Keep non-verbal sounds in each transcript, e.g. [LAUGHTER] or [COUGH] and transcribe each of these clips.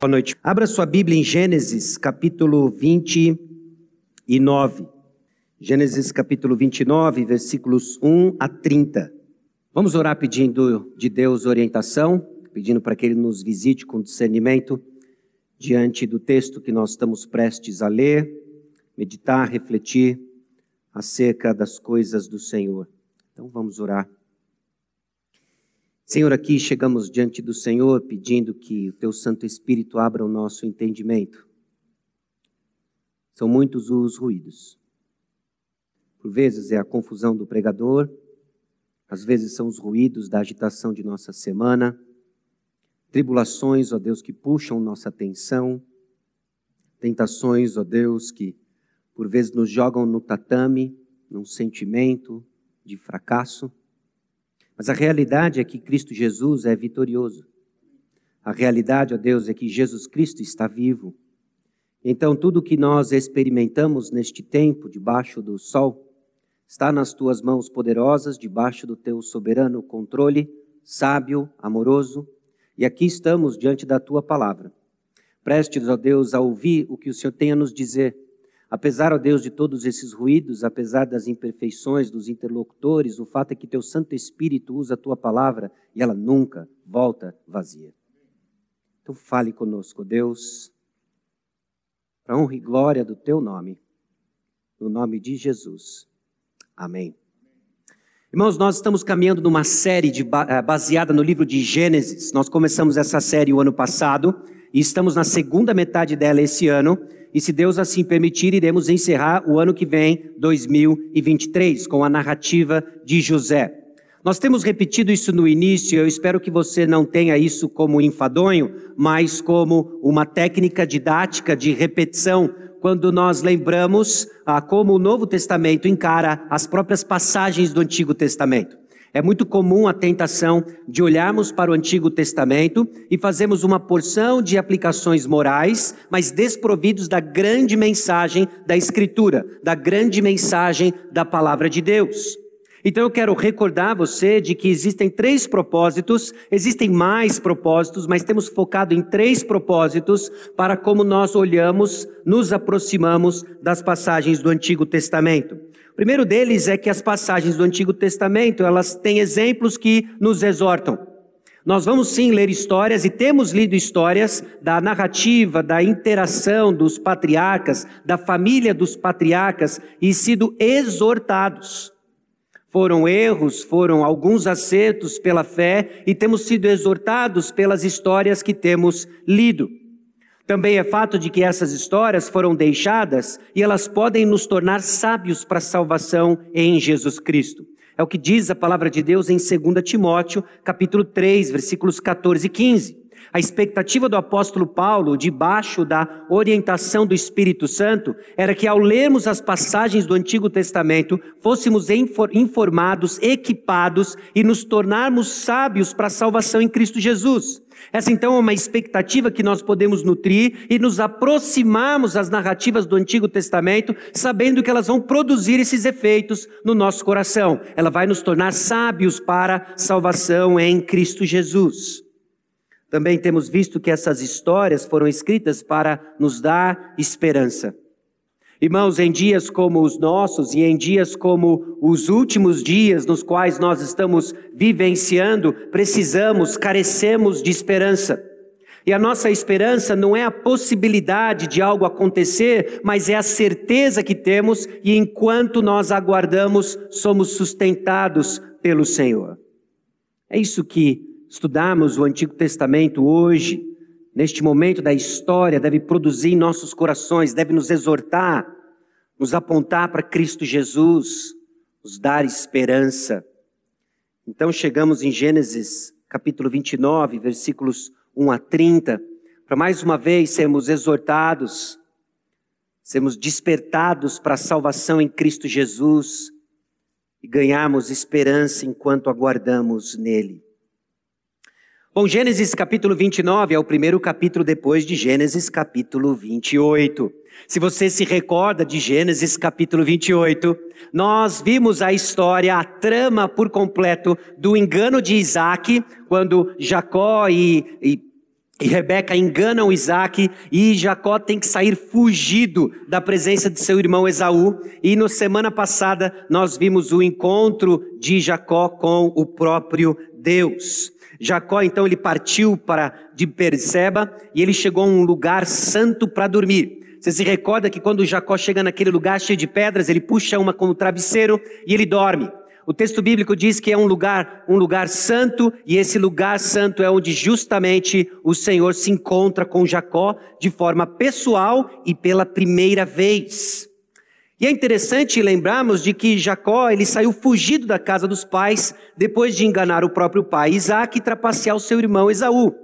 Boa noite. Abra sua Bíblia em Gênesis, capítulo 29. Gênesis, capítulo 29, versículos 1 a 30. Vamos orar pedindo de Deus orientação, pedindo para que Ele nos visite com discernimento diante do texto que nós estamos prestes a ler, meditar, refletir acerca das coisas do Senhor. Então vamos orar. Senhor, aqui chegamos diante do Senhor pedindo que o Teu Santo Espírito abra o nosso entendimento. São muitos os ruídos. Por vezes é a confusão do pregador, às vezes são os ruídos da agitação de nossa semana, tribulações, ó Deus, que puxam nossa atenção, tentações, ó Deus, que por vezes nos jogam no tatame, num sentimento de fracasso. Mas a realidade é que Cristo Jesus é vitorioso. A realidade, ó Deus, é que Jesus Cristo está vivo. Então, tudo que nós experimentamos neste tempo, debaixo do sol, está nas tuas mãos poderosas, debaixo do teu soberano controle, sábio, amoroso. E aqui estamos diante da tua palavra. Prestes, ó Deus, a ouvir o que o Senhor tem a nos dizer Apesar, ó Deus, de todos esses ruídos, apesar das imperfeições dos interlocutores, o fato é que teu Santo Espírito usa a tua palavra e ela nunca volta vazia. Então fale conosco, Deus, para honra e glória do teu nome, no nome de Jesus. Amém. Irmãos, nós estamos caminhando numa série de, eh, baseada no livro de Gênesis. Nós começamos essa série o ano passado e estamos na segunda metade dela esse ano e se Deus assim permitir, iremos encerrar o ano que vem, 2023, com a narrativa de José. Nós temos repetido isso no início, eu espero que você não tenha isso como enfadonho, mas como uma técnica didática de repetição, quando nós lembramos ah, como o Novo Testamento encara as próprias passagens do Antigo Testamento. É muito comum a tentação de olharmos para o Antigo Testamento e fazermos uma porção de aplicações morais, mas desprovidos da grande mensagem da Escritura, da grande mensagem da palavra de Deus. Então eu quero recordar você de que existem três propósitos, existem mais propósitos, mas temos focado em três propósitos para como nós olhamos, nos aproximamos das passagens do Antigo Testamento primeiro deles é que as passagens do Antigo Testamento, elas têm exemplos que nos exortam. Nós vamos sim ler histórias e temos lido histórias da narrativa, da interação dos patriarcas, da família dos patriarcas e sido exortados. Foram erros, foram alguns acertos pela fé e temos sido exortados pelas histórias que temos lido. Também é fato de que essas histórias foram deixadas e elas podem nos tornar sábios para a salvação em Jesus Cristo. É o que diz a palavra de Deus em 2 Timóteo, capítulo 3, versículos 14 e 15. A expectativa do apóstolo Paulo, debaixo da orientação do Espírito Santo, era que ao lermos as passagens do Antigo Testamento, fôssemos informados, equipados e nos tornarmos sábios para a salvação em Cristo Jesus. Essa então é uma expectativa que nós podemos nutrir e nos aproximarmos às narrativas do Antigo Testamento, sabendo que elas vão produzir esses efeitos no nosso coração. Ela vai nos tornar sábios para salvação em Cristo Jesus. Também temos visto que essas histórias foram escritas para nos dar esperança. Irmãos, em dias como os nossos e em dias como os últimos dias nos quais nós estamos vivenciando, precisamos, carecemos de esperança. E a nossa esperança não é a possibilidade de algo acontecer, mas é a certeza que temos e enquanto nós aguardamos, somos sustentados pelo Senhor. É isso que estudamos o Antigo Testamento hoje neste momento da história, deve produzir em nossos corações, deve nos exortar, nos apontar para Cristo Jesus, nos dar esperança. Então chegamos em Gênesis capítulo 29, versículos 1 a 30, para mais uma vez sermos exortados, sermos despertados para a salvação em Cristo Jesus e ganharmos esperança enquanto aguardamos nele. Bom, Gênesis capítulo 29 é o primeiro capítulo depois de Gênesis capítulo 28. Se você se recorda de Gênesis capítulo 28, nós vimos a história, a trama por completo do engano de Isaac, quando Jacó e, e E Rebeca engana o Isaac e Jacó tem que sair fugido da presença de seu irmão Esaú. E na semana passada nós vimos o encontro de Jacó com o próprio Deus. Jacó então ele partiu para de Perseba e ele chegou a um lugar santo para dormir. Você se recorda que quando Jacó chega naquele lugar cheio de pedras, ele puxa uma como travesseiro e ele dorme. O texto bíblico diz que é um lugar, um lugar santo, e esse lugar santo é onde justamente o Senhor se encontra com Jacó de forma pessoal e pela primeira vez. E é interessante lembrarmos de que Jacó, ele saiu fugido da casa dos pais depois de enganar o próprio pai Isaac e trapacear o seu irmão Esaú.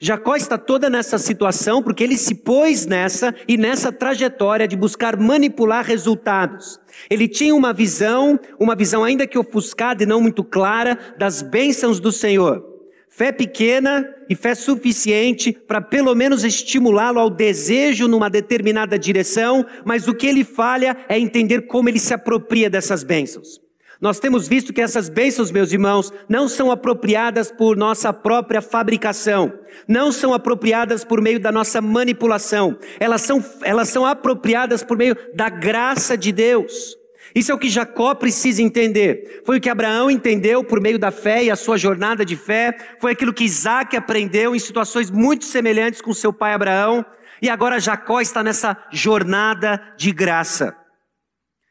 Jacó está toda nessa situação porque ele se pôs nessa e nessa trajetória de buscar manipular resultados. Ele tinha uma visão, uma visão ainda que ofuscada e não muito clara, das bênçãos do Senhor. Fé pequena e fé suficiente para pelo menos estimulá-lo ao desejo numa determinada direção, mas o que ele falha é entender como ele se apropria dessas bênçãos. Nós temos visto que essas bênçãos, meus irmãos, não são apropriadas por nossa própria fabricação, não são apropriadas por meio da nossa manipulação, elas são, elas são apropriadas por meio da graça de Deus. Isso é o que Jacó precisa entender. Foi o que Abraão entendeu por meio da fé e a sua jornada de fé. Foi aquilo que Isaac aprendeu em situações muito semelhantes com seu pai Abraão. E agora Jacó está nessa jornada de graça.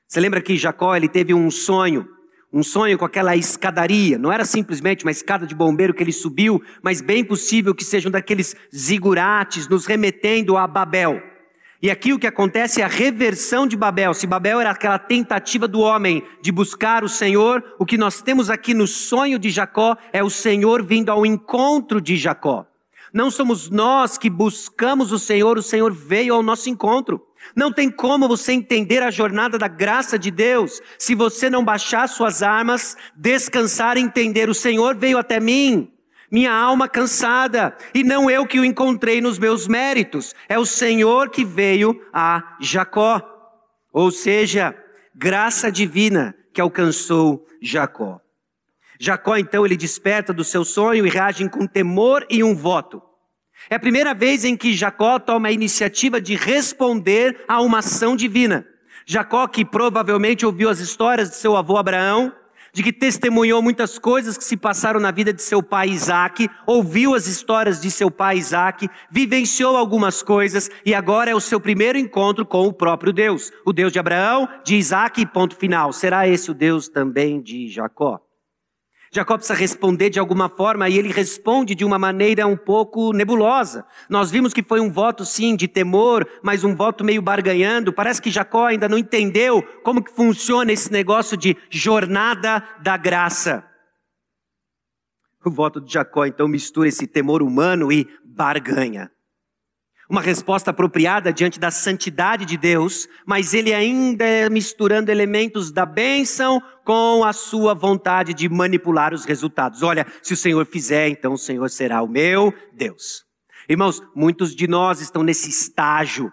Você lembra que Jacó ele teve um sonho um sonho com aquela escadaria. Não era simplesmente uma escada de bombeiro que ele subiu, mas bem possível que sejam daqueles zigurates nos remetendo a Babel. E aqui o que acontece é a reversão de Babel. Se Babel era aquela tentativa do homem de buscar o Senhor, o que nós temos aqui no sonho de Jacó é o Senhor vindo ao encontro de Jacó. Não somos nós que buscamos o Senhor, o Senhor veio ao nosso encontro. Não tem como você entender a jornada da graça de Deus se você não baixar suas armas, descansar e entender: o Senhor veio até mim, minha alma cansada, e não eu que o encontrei nos meus méritos, é o Senhor que veio a Jacó. Ou seja, graça divina que alcançou Jacó. Jacó então ele desperta do seu sonho e reage com temor e um voto. É a primeira vez em que Jacó toma a iniciativa de responder a uma ação divina. Jacó, que provavelmente ouviu as histórias de seu avô Abraão, de que testemunhou muitas coisas que se passaram na vida de seu pai Isaac, ouviu as histórias de seu pai Isaac, vivenciou algumas coisas e agora é o seu primeiro encontro com o próprio Deus. O Deus de Abraão, de Isaac, ponto final. Será esse o Deus também de Jacó? Jacó precisa responder de alguma forma e ele responde de uma maneira um pouco nebulosa. Nós vimos que foi um voto sim de temor, mas um voto meio barganhando. Parece que Jacó ainda não entendeu como que funciona esse negócio de jornada da graça. O voto de Jacó então mistura esse temor humano e barganha. Uma resposta apropriada diante da santidade de Deus, mas ele ainda é misturando elementos da bênção com a sua vontade de manipular os resultados. Olha, se o Senhor fizer, então o Senhor será o meu Deus. Irmãos, muitos de nós estão nesse estágio.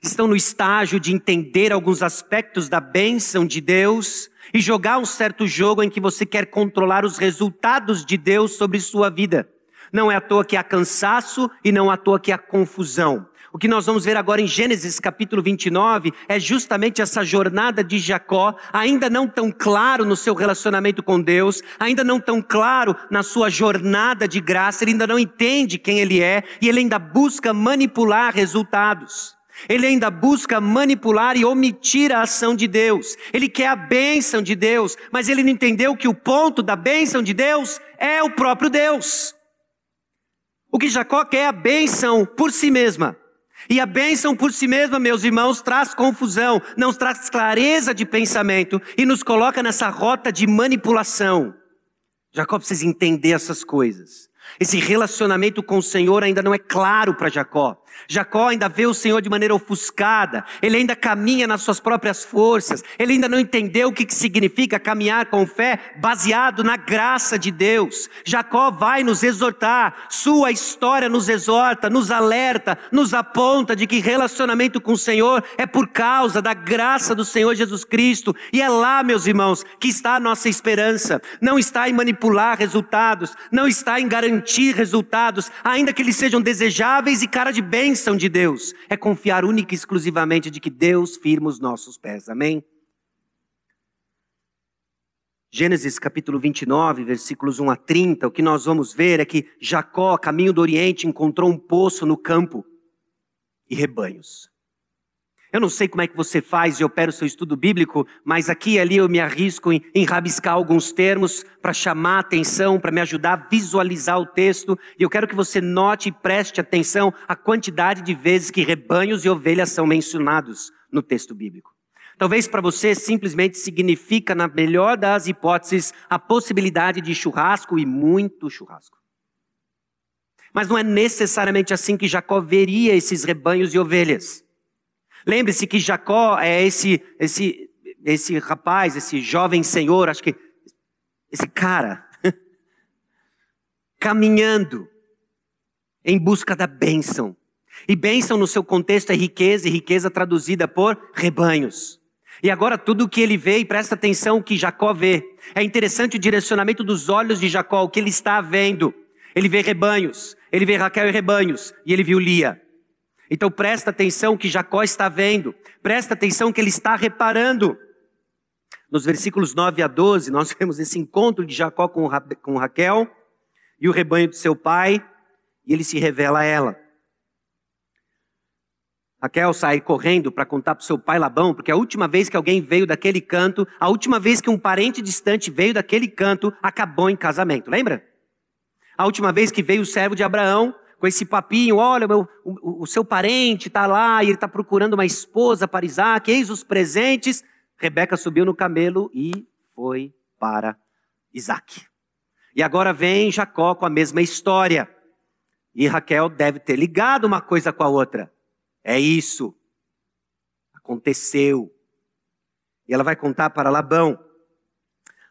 Estão no estágio de entender alguns aspectos da bênção de Deus e jogar um certo jogo em que você quer controlar os resultados de Deus sobre sua vida. Não é à toa que há cansaço e não é à toa que há confusão. O que nós vamos ver agora em Gênesis capítulo 29 é justamente essa jornada de Jacó, ainda não tão claro no seu relacionamento com Deus, ainda não tão claro na sua jornada de graça, ele ainda não entende quem ele é e ele ainda busca manipular resultados. Ele ainda busca manipular e omitir a ação de Deus. Ele quer a bênção de Deus, mas ele não entendeu que o ponto da bênção de Deus é o próprio Deus. O que Jacó quer é a bênção por si mesma. E a bênção por si mesma, meus irmãos, traz confusão, não traz clareza de pensamento e nos coloca nessa rota de manipulação. Jacó precisa entender essas coisas. Esse relacionamento com o Senhor ainda não é claro para Jacó. Jacó ainda vê o Senhor de maneira ofuscada, ele ainda caminha nas suas próprias forças, ele ainda não entendeu o que significa caminhar com fé baseado na graça de Deus. Jacó vai nos exortar, sua história nos exorta, nos alerta, nos aponta de que relacionamento com o Senhor é por causa da graça do Senhor Jesus Cristo, e é lá, meus irmãos, que está a nossa esperança. Não está em manipular resultados, não está em garantir resultados, ainda que eles sejam desejáveis e cara de bênção de Deus. É confiar única e exclusivamente de que Deus firma os nossos pés. Amém? Gênesis capítulo 29, versículos 1 a 30, o que nós vamos ver é que Jacó, caminho do Oriente, encontrou um poço no campo e rebanhos. Eu não sei como é que você faz e opera o seu estudo bíblico, mas aqui e ali eu me arrisco em, em rabiscar alguns termos para chamar a atenção, para me ajudar a visualizar o texto. E eu quero que você note e preste atenção à quantidade de vezes que rebanhos e ovelhas são mencionados no texto bíblico. Talvez para você simplesmente significa, na melhor das hipóteses, a possibilidade de churrasco e muito churrasco. Mas não é necessariamente assim que Jacó veria esses rebanhos e ovelhas. Lembre-se que Jacó é esse, esse, esse rapaz, esse jovem senhor, acho que esse cara, [LAUGHS] caminhando em busca da bênção. E bênção no seu contexto é riqueza, e riqueza traduzida por rebanhos. E agora tudo o que ele vê, e presta atenção o que Jacó vê. É interessante o direcionamento dos olhos de Jacó, o que ele está vendo. Ele vê rebanhos, ele vê Raquel e rebanhos, e ele viu Lia. Então presta atenção que Jacó está vendo, presta atenção que ele está reparando. Nos versículos 9 a 12, nós [LAUGHS] vemos esse encontro de Jacó com, Ra com Raquel e o rebanho de seu pai, e ele se revela a ela. Raquel sai correndo para contar para seu pai Labão, porque a última vez que alguém veio daquele canto, a última vez que um parente distante veio daquele canto, acabou em casamento. Lembra? A última vez que veio o servo de Abraão, com esse papinho, olha, meu, o, o seu parente está lá e ele está procurando uma esposa para Isaac, eis os presentes. Rebeca subiu no camelo e foi para Isaac. E agora vem Jacó com a mesma história. E Raquel deve ter ligado uma coisa com a outra. É isso. Aconteceu. E ela vai contar para Labão.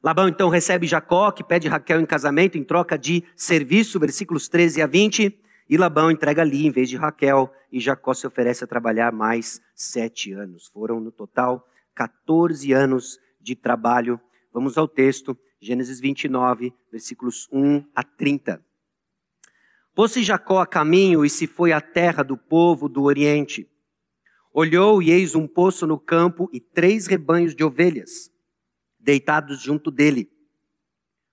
Labão então recebe Jacó, que pede Raquel em casamento em troca de serviço, versículos 13 a 20. E Labão entrega ali em vez de Raquel, e Jacó se oferece a trabalhar mais sete anos. Foram no total 14 anos de trabalho. Vamos ao texto, Gênesis 29, versículos 1 a 30. Pôs-se Jacó a caminho e se foi à terra do povo do Oriente. Olhou e eis um poço no campo e três rebanhos de ovelhas, deitados junto dele,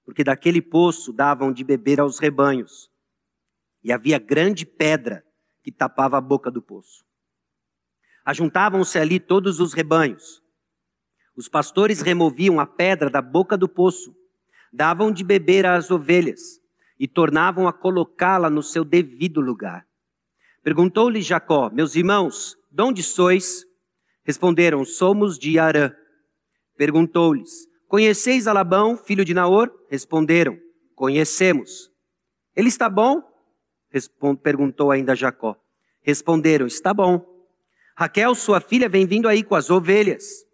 porque daquele poço davam de beber aos rebanhos. E havia grande pedra que tapava a boca do poço. Ajuntavam-se ali todos os rebanhos. Os pastores removiam a pedra da boca do poço, davam de beber às ovelhas e tornavam a colocá-la no seu devido lugar. Perguntou-lhe Jacó: Meus irmãos, de onde sois? Responderam: Somos de Arã. Perguntou-lhes: Conheceis a Labão, filho de Naor? Responderam: Conhecemos. Ele está bom? Perguntou ainda Jacó. Responderam: Está bom. Raquel, sua filha, vem vindo aí com as ovelhas.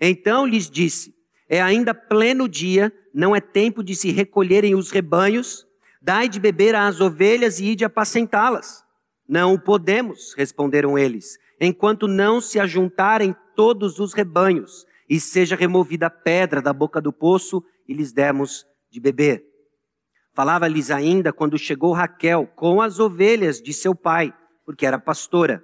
Então lhes disse: É ainda pleno dia, não é tempo de se recolherem os rebanhos Dai de beber às ovelhas e ide apacentá-las. Não o podemos, responderam eles, enquanto não se ajuntarem todos os rebanhos e seja removida a pedra da boca do poço e lhes demos de beber. Falava-lhes ainda quando chegou Raquel com as ovelhas de seu pai, porque era pastora.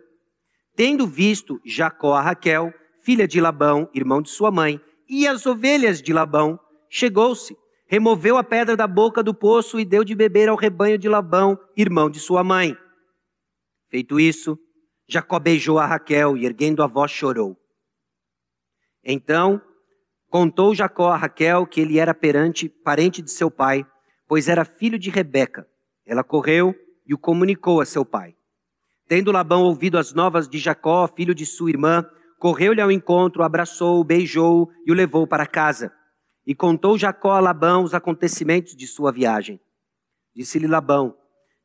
Tendo visto Jacó a Raquel, filha de Labão, irmão de sua mãe, e as ovelhas de Labão, chegou-se removeu a pedra da boca do poço e deu de beber ao rebanho de Labão, irmão de sua mãe. Feito isso, Jacó beijou a Raquel e, erguendo a voz, chorou. Então, contou Jacó a Raquel que ele era perante, parente de seu pai, pois era filho de Rebeca. Ela correu e o comunicou a seu pai. Tendo Labão ouvido as novas de Jacó, filho de sua irmã, correu-lhe ao encontro, abraçou-o, beijou-o e o levou para casa. E contou Jacó a Labão os acontecimentos de sua viagem. Disse-lhe Labão: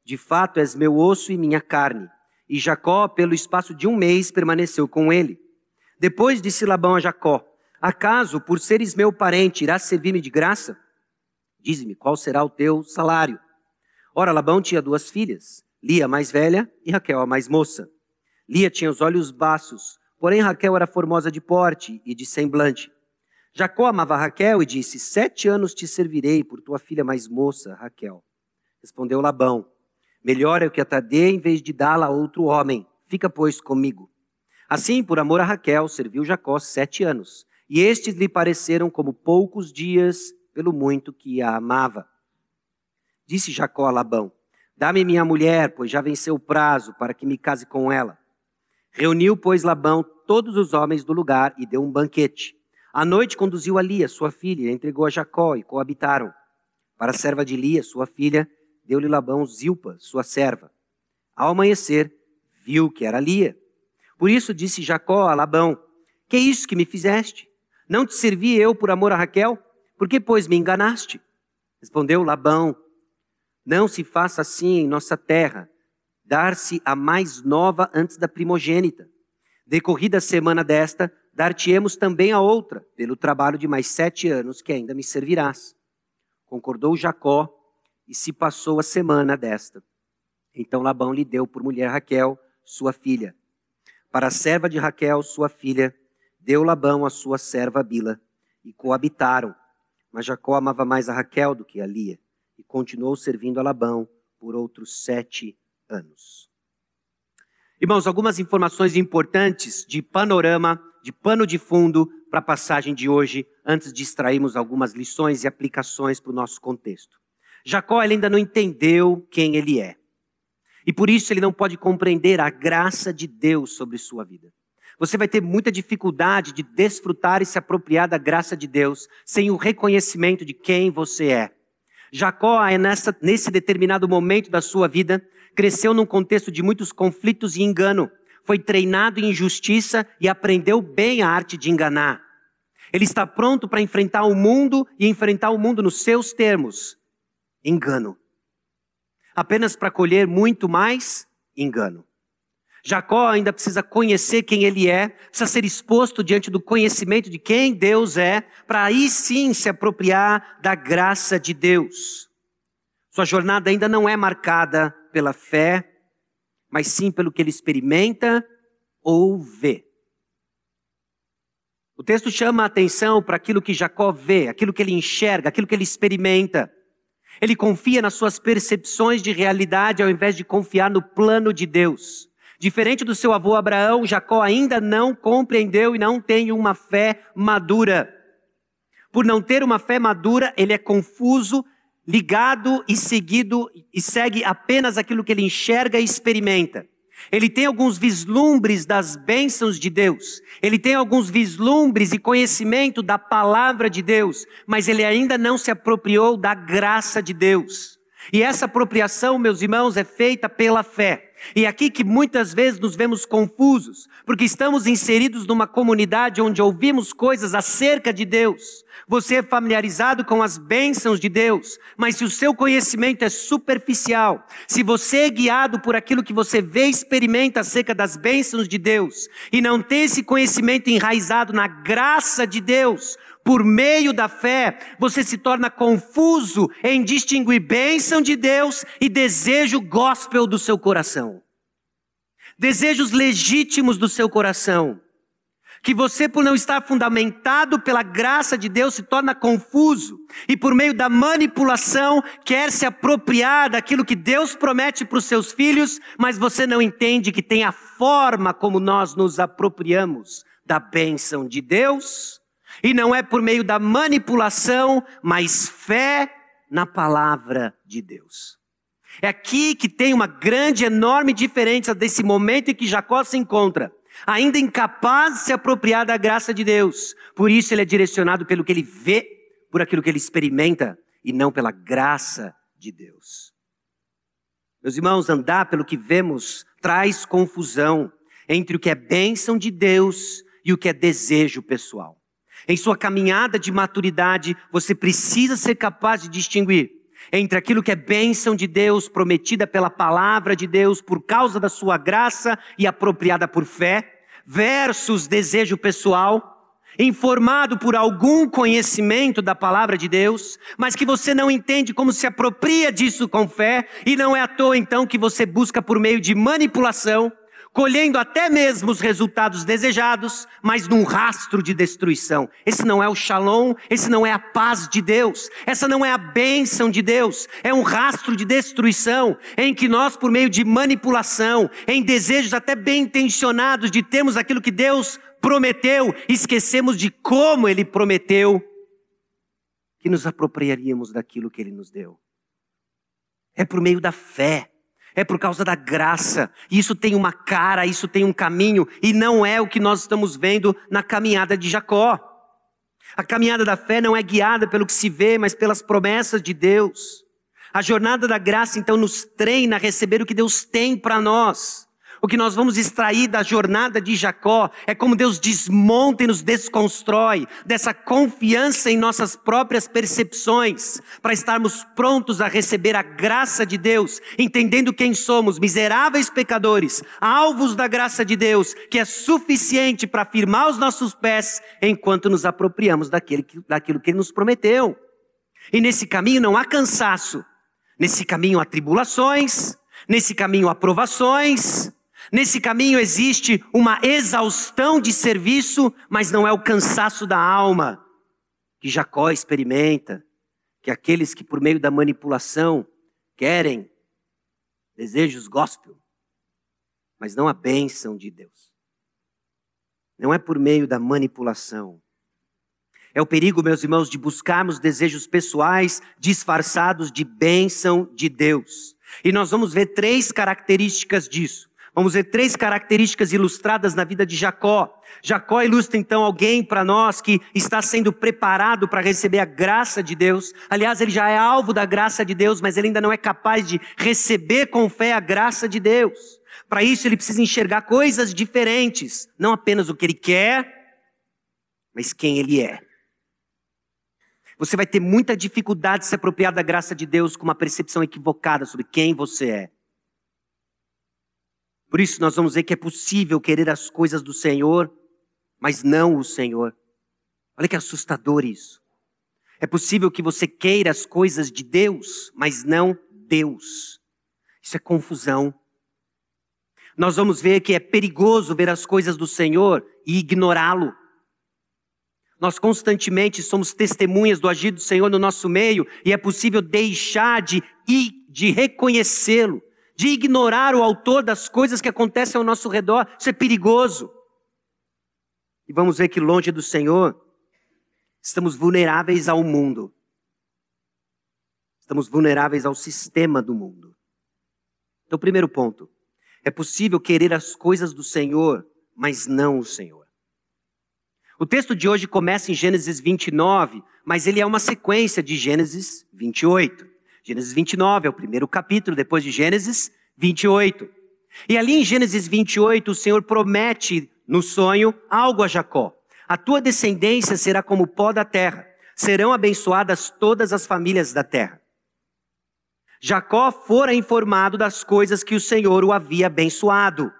De fato és meu osso e minha carne. E Jacó, pelo espaço de um mês, permaneceu com ele. Depois disse Labão a Jacó: Acaso, por seres meu parente, irás servir-me de graça? Dize-me, qual será o teu salário? Ora, Labão tinha duas filhas, Lia a mais velha e Raquel a mais moça. Lia tinha os olhos baços, porém Raquel era formosa de porte e de semblante. Jacó amava Raquel e disse: Sete anos te servirei por tua filha mais moça, Raquel. Respondeu Labão: Melhor é o que a dê em vez de dá-la a outro homem. Fica, pois, comigo. Assim, por amor a Raquel, serviu Jacó sete anos. E estes lhe pareceram como poucos dias, pelo muito que a amava. Disse Jacó a Labão: Dá-me minha mulher, pois já venceu o prazo, para que me case com ela. Reuniu, pois, Labão todos os homens do lugar e deu um banquete. À noite conduziu a Lia, sua filha, e entregou a Jacó, e coabitaram. Para a serva de Lia, sua filha, deu-lhe Labão Zilpa, sua serva. Ao amanhecer, viu que era Lia. Por isso disse Jacó a Labão: Que é isso que me fizeste? Não te servi eu por amor a Raquel? Por que, pois, me enganaste? Respondeu Labão: Não se faça assim em nossa terra, dar-se a mais nova antes da primogênita. Decorrida a semana desta, dar-te-emos também a outra, pelo trabalho de mais sete anos que ainda me servirás. Concordou Jacó e se passou a semana desta. Então Labão lhe deu por mulher Raquel, sua filha. Para a serva de Raquel, sua filha, deu Labão a sua serva Bila, e coabitaram. Mas Jacó amava mais a Raquel do que a Lia, e continuou servindo a Labão por outros sete anos. Irmãos, algumas informações importantes de panorama, de pano de fundo para a passagem de hoje, antes de extrairmos algumas lições e aplicações para o nosso contexto. Jacó ainda não entendeu quem ele é. E por isso ele não pode compreender a graça de Deus sobre sua vida. Você vai ter muita dificuldade de desfrutar e se apropriar da graça de Deus sem o reconhecimento de quem você é. Jacó, é nessa, nesse determinado momento da sua vida, cresceu num contexto de muitos conflitos e engano. Foi treinado em injustiça e aprendeu bem a arte de enganar. Ele está pronto para enfrentar o mundo e enfrentar o mundo nos seus termos. Engano apenas para colher muito mais engano. Jacó ainda precisa conhecer quem ele é, precisa ser exposto diante do conhecimento de quem Deus é, para aí sim se apropriar da graça de Deus. Sua jornada ainda não é marcada pela fé, mas sim pelo que ele experimenta ou vê. O texto chama a atenção para aquilo que Jacó vê, aquilo que ele enxerga, aquilo que ele experimenta. Ele confia nas suas percepções de realidade ao invés de confiar no plano de Deus. Diferente do seu avô Abraão, Jacó ainda não compreendeu e não tem uma fé madura. Por não ter uma fé madura, ele é confuso, ligado e seguido e segue apenas aquilo que ele enxerga e experimenta. Ele tem alguns vislumbres das bênçãos de Deus. Ele tem alguns vislumbres e conhecimento da palavra de Deus, mas ele ainda não se apropriou da graça de Deus. E essa apropriação, meus irmãos, é feita pela fé. E é aqui que muitas vezes nos vemos confusos, porque estamos inseridos numa comunidade onde ouvimos coisas acerca de Deus, você é familiarizado com as bênçãos de Deus, mas se o seu conhecimento é superficial, se você é guiado por aquilo que você vê e experimenta acerca das bênçãos de Deus, e não tem esse conhecimento enraizado na graça de Deus, por meio da fé, você se torna confuso em distinguir bênção de Deus e desejo gospel do seu coração. Desejos legítimos do seu coração que você, por não estar fundamentado pela graça de Deus, se torna confuso e, por meio da manipulação, quer se apropriar daquilo que Deus promete para os seus filhos, mas você não entende que tem a forma como nós nos apropriamos da bênção de Deus, e não é por meio da manipulação, mas fé na palavra de Deus. É aqui que tem uma grande, enorme diferença desse momento em que Jacó se encontra ainda incapaz de se apropriar da graça de Deus. Por isso ele é direcionado pelo que ele vê, por aquilo que ele experimenta e não pela graça de Deus. Meus irmãos, andar pelo que vemos traz confusão entre o que é bênção de Deus e o que é desejo pessoal. Em sua caminhada de maturidade, você precisa ser capaz de distinguir entre aquilo que é bênção de Deus, prometida pela palavra de Deus, por causa da sua graça e apropriada por fé, versus desejo pessoal, informado por algum conhecimento da palavra de Deus, mas que você não entende como se apropria disso com fé, e não é à toa então que você busca por meio de manipulação, colhendo até mesmo os resultados desejados, mas num rastro de destruição. Esse não é o shalom, esse não é a paz de Deus, essa não é a bênção de Deus, é um rastro de destruição em que nós, por meio de manipulação, em desejos até bem intencionados de termos aquilo que Deus prometeu, esquecemos de como Ele prometeu que nos apropriaríamos daquilo que Ele nos deu. É por meio da fé é por causa da graça. Isso tem uma cara, isso tem um caminho, e não é o que nós estamos vendo na caminhada de Jacó. A caminhada da fé não é guiada pelo que se vê, mas pelas promessas de Deus. A jornada da graça, então, nos treina a receber o que Deus tem para nós. O que nós vamos extrair da jornada de Jacó é como Deus desmonta e nos desconstrói dessa confiança em nossas próprias percepções, para estarmos prontos a receber a graça de Deus, entendendo quem somos, miseráveis pecadores, alvos da graça de Deus, que é suficiente para firmar os nossos pés enquanto nos apropriamos daquele, daquilo que Ele nos prometeu. E nesse caminho não há cansaço, nesse caminho há tribulações, nesse caminho há provações, Nesse caminho existe uma exaustão de serviço, mas não é o cansaço da alma que Jacó experimenta, que aqueles que por meio da manipulação querem desejos gospel, mas não a bênção de Deus. Não é por meio da manipulação. É o perigo, meus irmãos, de buscarmos desejos pessoais disfarçados de bênção de Deus. E nós vamos ver três características disso. Vamos ver três características ilustradas na vida de Jacó. Jacó ilustra então alguém para nós que está sendo preparado para receber a graça de Deus. Aliás, ele já é alvo da graça de Deus, mas ele ainda não é capaz de receber com fé a graça de Deus. Para isso, ele precisa enxergar coisas diferentes, não apenas o que ele quer, mas quem ele é. Você vai ter muita dificuldade de se apropriar da graça de Deus com uma percepção equivocada sobre quem você é. Por isso nós vamos ver que é possível querer as coisas do Senhor, mas não o Senhor. Olha que assustador isso. É possível que você queira as coisas de Deus, mas não Deus. Isso é confusão. Nós vamos ver que é perigoso ver as coisas do Senhor e ignorá-lo. Nós constantemente somos testemunhas do agir do Senhor no nosso meio e é possível deixar de, de reconhecê-lo de ignorar o autor das coisas que acontecem ao nosso redor. Isso é perigoso. E vamos ver que longe do Senhor, estamos vulneráveis ao mundo. Estamos vulneráveis ao sistema do mundo. Então, primeiro ponto. É possível querer as coisas do Senhor, mas não o Senhor. O texto de hoje começa em Gênesis 29, mas ele é uma sequência de Gênesis 28. Gênesis 29 é o primeiro capítulo, depois de Gênesis 28. E ali em Gênesis 28, o Senhor promete no sonho algo a Jacó. A tua descendência será como o pó da terra, serão abençoadas todas as famílias da terra. Jacó fora informado das coisas que o Senhor o havia abençoado.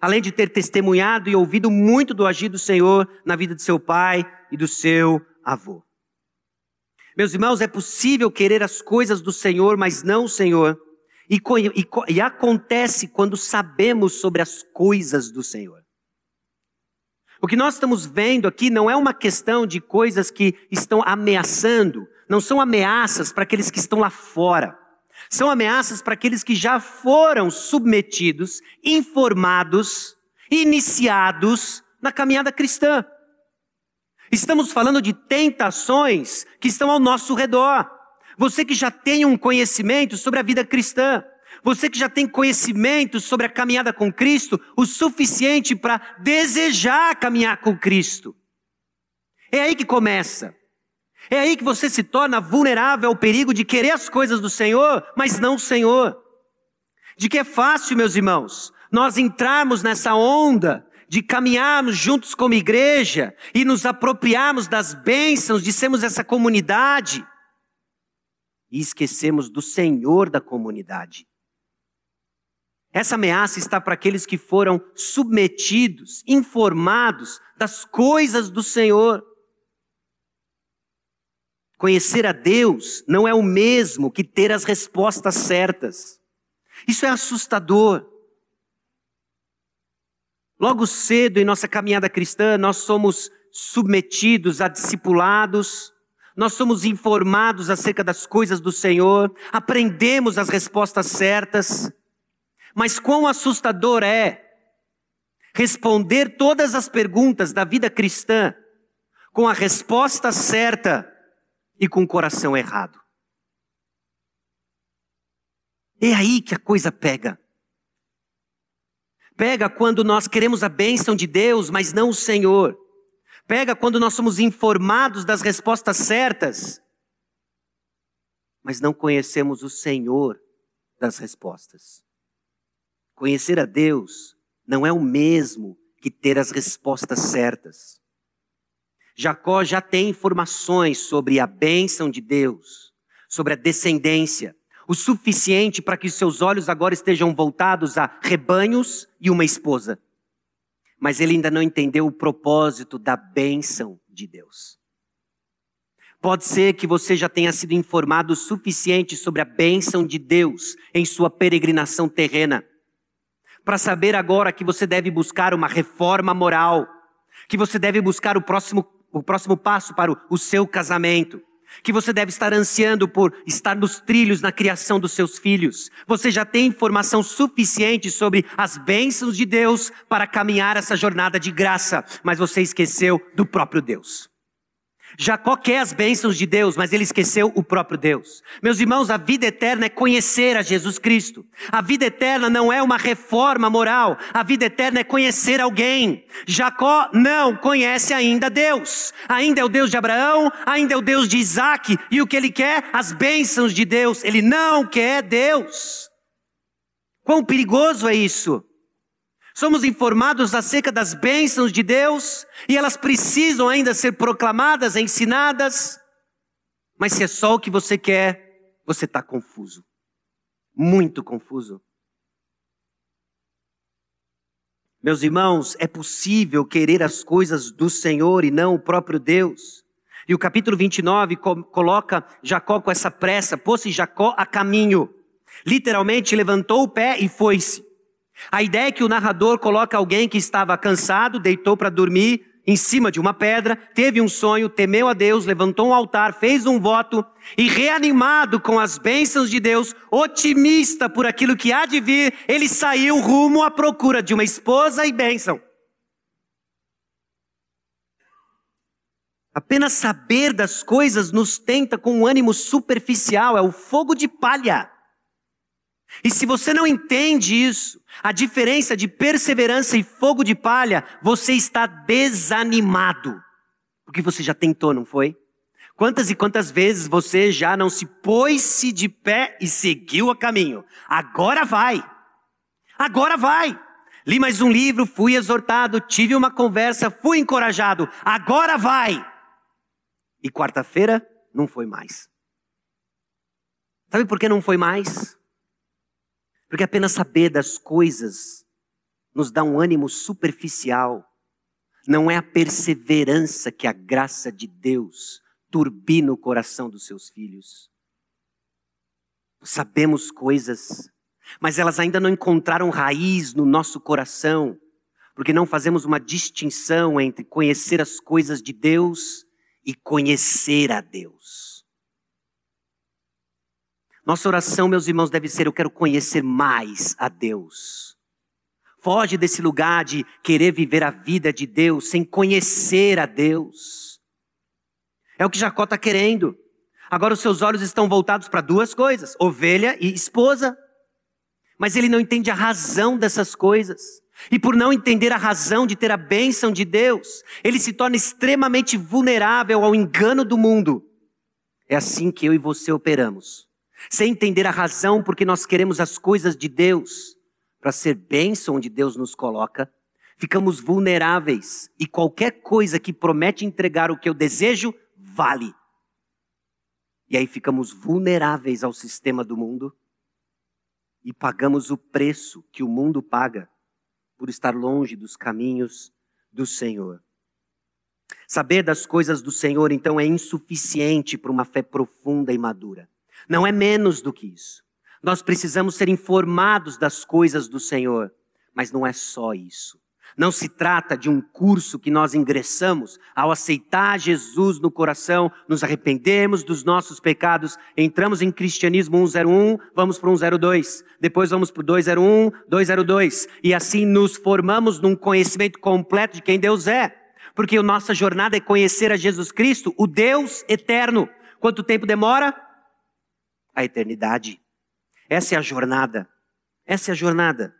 Além de ter testemunhado e ouvido muito do agir do Senhor na vida de seu pai e do seu avô. Meus irmãos, é possível querer as coisas do Senhor, mas não o Senhor. E, e, e acontece quando sabemos sobre as coisas do Senhor. O que nós estamos vendo aqui não é uma questão de coisas que estão ameaçando, não são ameaças para aqueles que estão lá fora. São ameaças para aqueles que já foram submetidos, informados, iniciados na caminhada cristã. Estamos falando de tentações que estão ao nosso redor. Você que já tem um conhecimento sobre a vida cristã, você que já tem conhecimento sobre a caminhada com Cristo, o suficiente para desejar caminhar com Cristo. É aí que começa. É aí que você se torna vulnerável ao perigo de querer as coisas do Senhor, mas não o Senhor. De que é fácil, meus irmãos, nós entrarmos nessa onda de caminharmos juntos como igreja e nos apropriarmos das bênçãos de sermos essa comunidade e esquecemos do Senhor da comunidade. Essa ameaça está para aqueles que foram submetidos, informados das coisas do Senhor. Conhecer a Deus não é o mesmo que ter as respostas certas. Isso é assustador. Logo cedo em nossa caminhada cristã, nós somos submetidos a discipulados, nós somos informados acerca das coisas do Senhor, aprendemos as respostas certas, mas quão assustador é responder todas as perguntas da vida cristã com a resposta certa e com o coração errado. É aí que a coisa pega. Pega quando nós queremos a bênção de Deus, mas não o Senhor. Pega quando nós somos informados das respostas certas, mas não conhecemos o Senhor das respostas. Conhecer a Deus não é o mesmo que ter as respostas certas. Jacó já tem informações sobre a bênção de Deus, sobre a descendência, o suficiente para que seus olhos agora estejam voltados a rebanhos e uma esposa. Mas ele ainda não entendeu o propósito da bênção de Deus. Pode ser que você já tenha sido informado o suficiente sobre a bênção de Deus em sua peregrinação terrena para saber agora que você deve buscar uma reforma moral, que você deve buscar o próximo, o próximo passo para o, o seu casamento, que você deve estar ansiando por estar nos trilhos na criação dos seus filhos. Você já tem informação suficiente sobre as bênçãos de Deus para caminhar essa jornada de graça, mas você esqueceu do próprio Deus. Jacó quer as bênçãos de Deus, mas ele esqueceu o próprio Deus. Meus irmãos, a vida eterna é conhecer a Jesus Cristo. A vida eterna não é uma reforma moral. A vida eterna é conhecer alguém. Jacó não conhece ainda Deus. Ainda é o Deus de Abraão, ainda é o Deus de Isaac. E o que ele quer? As bênçãos de Deus. Ele não quer Deus. Quão perigoso é isso? Somos informados acerca das bênçãos de Deus e elas precisam ainda ser proclamadas, ensinadas. Mas se é só o que você quer, você está confuso. Muito confuso. Meus irmãos, é possível querer as coisas do Senhor e não o próprio Deus. E o capítulo 29 coloca Jacó com essa pressa, pôs-se Jacó a caminho. Literalmente levantou o pé e foi-se. A ideia é que o narrador coloca alguém que estava cansado, deitou para dormir em cima de uma pedra, teve um sonho, temeu a Deus, levantou um altar, fez um voto e reanimado com as bênçãos de Deus, otimista por aquilo que há de vir, ele saiu rumo à procura de uma esposa e bênção. Apenas saber das coisas nos tenta com um ânimo superficial, é o fogo de palha. E se você não entende isso, a diferença de perseverança e fogo de palha, você está desanimado. Porque você já tentou, não foi? Quantas e quantas vezes você já não se pôs-se de pé e seguiu a caminho? Agora vai! Agora vai! Li mais um livro, fui exortado, tive uma conversa, fui encorajado. Agora vai! E quarta-feira não foi mais. Sabe por que não foi mais? Porque apenas saber das coisas nos dá um ânimo superficial. Não é a perseverança que a graça de Deus turbina o coração dos seus filhos. Sabemos coisas, mas elas ainda não encontraram raiz no nosso coração, porque não fazemos uma distinção entre conhecer as coisas de Deus e conhecer a Deus. Nossa oração, meus irmãos, deve ser: eu quero conhecer mais a Deus. Foge desse lugar de querer viver a vida de Deus sem conhecer a Deus. É o que Jacó está querendo. Agora os seus olhos estão voltados para duas coisas: ovelha e esposa. Mas ele não entende a razão dessas coisas. E por não entender a razão de ter a bênção de Deus, ele se torna extremamente vulnerável ao engano do mundo. É assim que eu e você operamos sem entender a razão porque nós queremos as coisas de Deus para ser bênção onde Deus nos coloca, ficamos vulneráveis e qualquer coisa que promete entregar o que eu desejo, vale. E aí ficamos vulneráveis ao sistema do mundo e pagamos o preço que o mundo paga por estar longe dos caminhos do Senhor. Saber das coisas do Senhor, então, é insuficiente para uma fé profunda e madura. Não é menos do que isso. Nós precisamos ser informados das coisas do Senhor, mas não é só isso. Não se trata de um curso que nós ingressamos ao aceitar Jesus no coração, nos arrependemos dos nossos pecados, entramos em cristianismo 101, vamos para 102, depois vamos para o 201, 202, e assim nos formamos num conhecimento completo de quem Deus é. Porque a nossa jornada é conhecer a Jesus Cristo, o Deus eterno. Quanto tempo demora? A eternidade. Essa é a jornada. Essa é a jornada.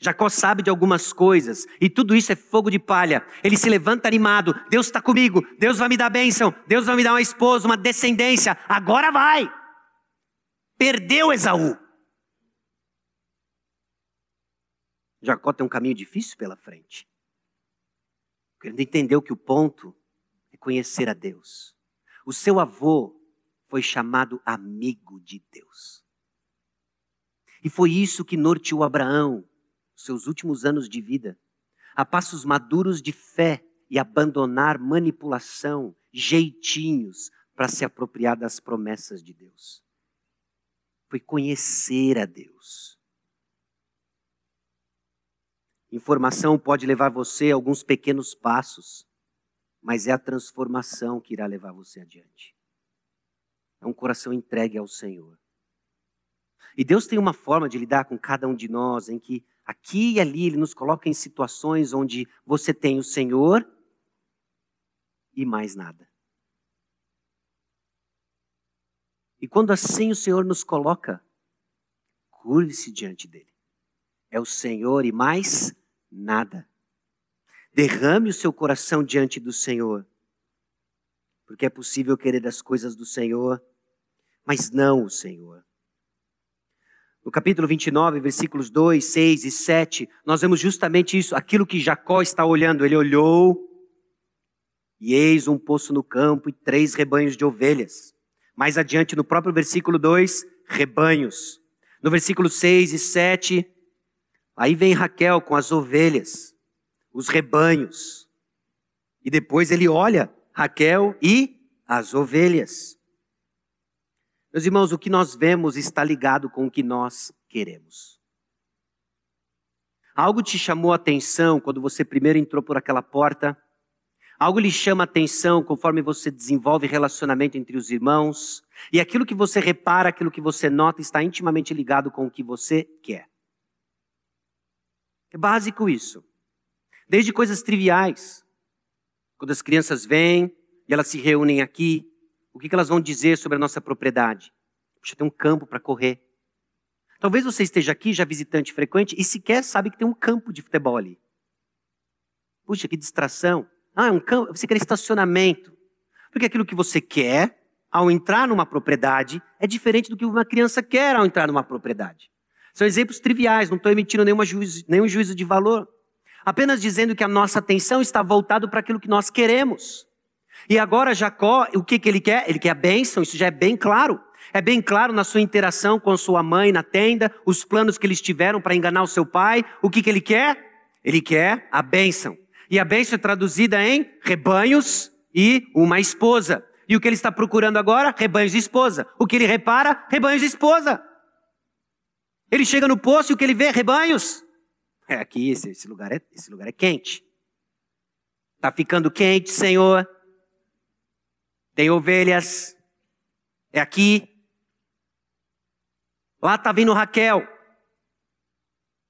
Jacó sabe de algumas coisas e tudo isso é fogo de palha. Ele se levanta animado. Deus está comigo. Deus vai me dar bênção. Deus vai me dar uma esposa, uma descendência. Agora vai. Perdeu Esaú. Jacó tem um caminho difícil pela frente. Ele entendeu que o ponto é conhecer a Deus. O seu avô foi chamado amigo de Deus. E foi isso que norteou Abraão seus últimos anos de vida, a passos maduros de fé e abandonar manipulação, jeitinhos para se apropriar das promessas de Deus. Foi conhecer a Deus. Informação pode levar você a alguns pequenos passos, mas é a transformação que irá levar você adiante. É um coração entregue ao Senhor. E Deus tem uma forma de lidar com cada um de nós em que Aqui e ali ele nos coloca em situações onde você tem o Senhor e mais nada. E quando assim o Senhor nos coloca, curve-se diante dele. É o Senhor e mais nada. Derrame o seu coração diante do Senhor. Porque é possível querer as coisas do Senhor, mas não o Senhor. No capítulo 29, versículos 2, 6 e 7, nós vemos justamente isso, aquilo que Jacó está olhando. Ele olhou e eis um poço no campo e três rebanhos de ovelhas. Mais adiante, no próprio versículo 2, rebanhos. No versículo 6 e 7, aí vem Raquel com as ovelhas, os rebanhos. E depois ele olha Raquel e as ovelhas. Meus irmãos, o que nós vemos está ligado com o que nós queremos. Algo te chamou a atenção quando você primeiro entrou por aquela porta? Algo lhe chama a atenção conforme você desenvolve relacionamento entre os irmãos? E aquilo que você repara, aquilo que você nota, está intimamente ligado com o que você quer. É básico isso. Desde coisas triviais. Quando as crianças vêm e elas se reúnem aqui, o que elas vão dizer sobre a nossa propriedade? Puxa, tem um campo para correr. Talvez você esteja aqui, já visitante frequente, e sequer sabe que tem um campo de futebol ali. Puxa, que distração. Ah, é um campo, você quer estacionamento. Porque aquilo que você quer, ao entrar numa propriedade, é diferente do que uma criança quer ao entrar numa propriedade. São exemplos triviais, não estou emitindo juízo, nenhum juízo de valor. Apenas dizendo que a nossa atenção está voltada para aquilo que nós queremos. E agora Jacó, o que, que ele quer? Ele quer a bênção, isso já é bem claro. É bem claro na sua interação com sua mãe na tenda, os planos que eles tiveram para enganar o seu pai. O que, que ele quer? Ele quer a bênção. E a bênção é traduzida em rebanhos e uma esposa. E o que ele está procurando agora? Rebanhos de esposa. O que ele repara? Rebanhos de esposa. Ele chega no poço e o que ele vê? Rebanhos. É aqui, esse, esse lugar é, esse lugar é quente. Está ficando quente, Senhor tem ovelhas, é aqui. Lá está vindo Raquel,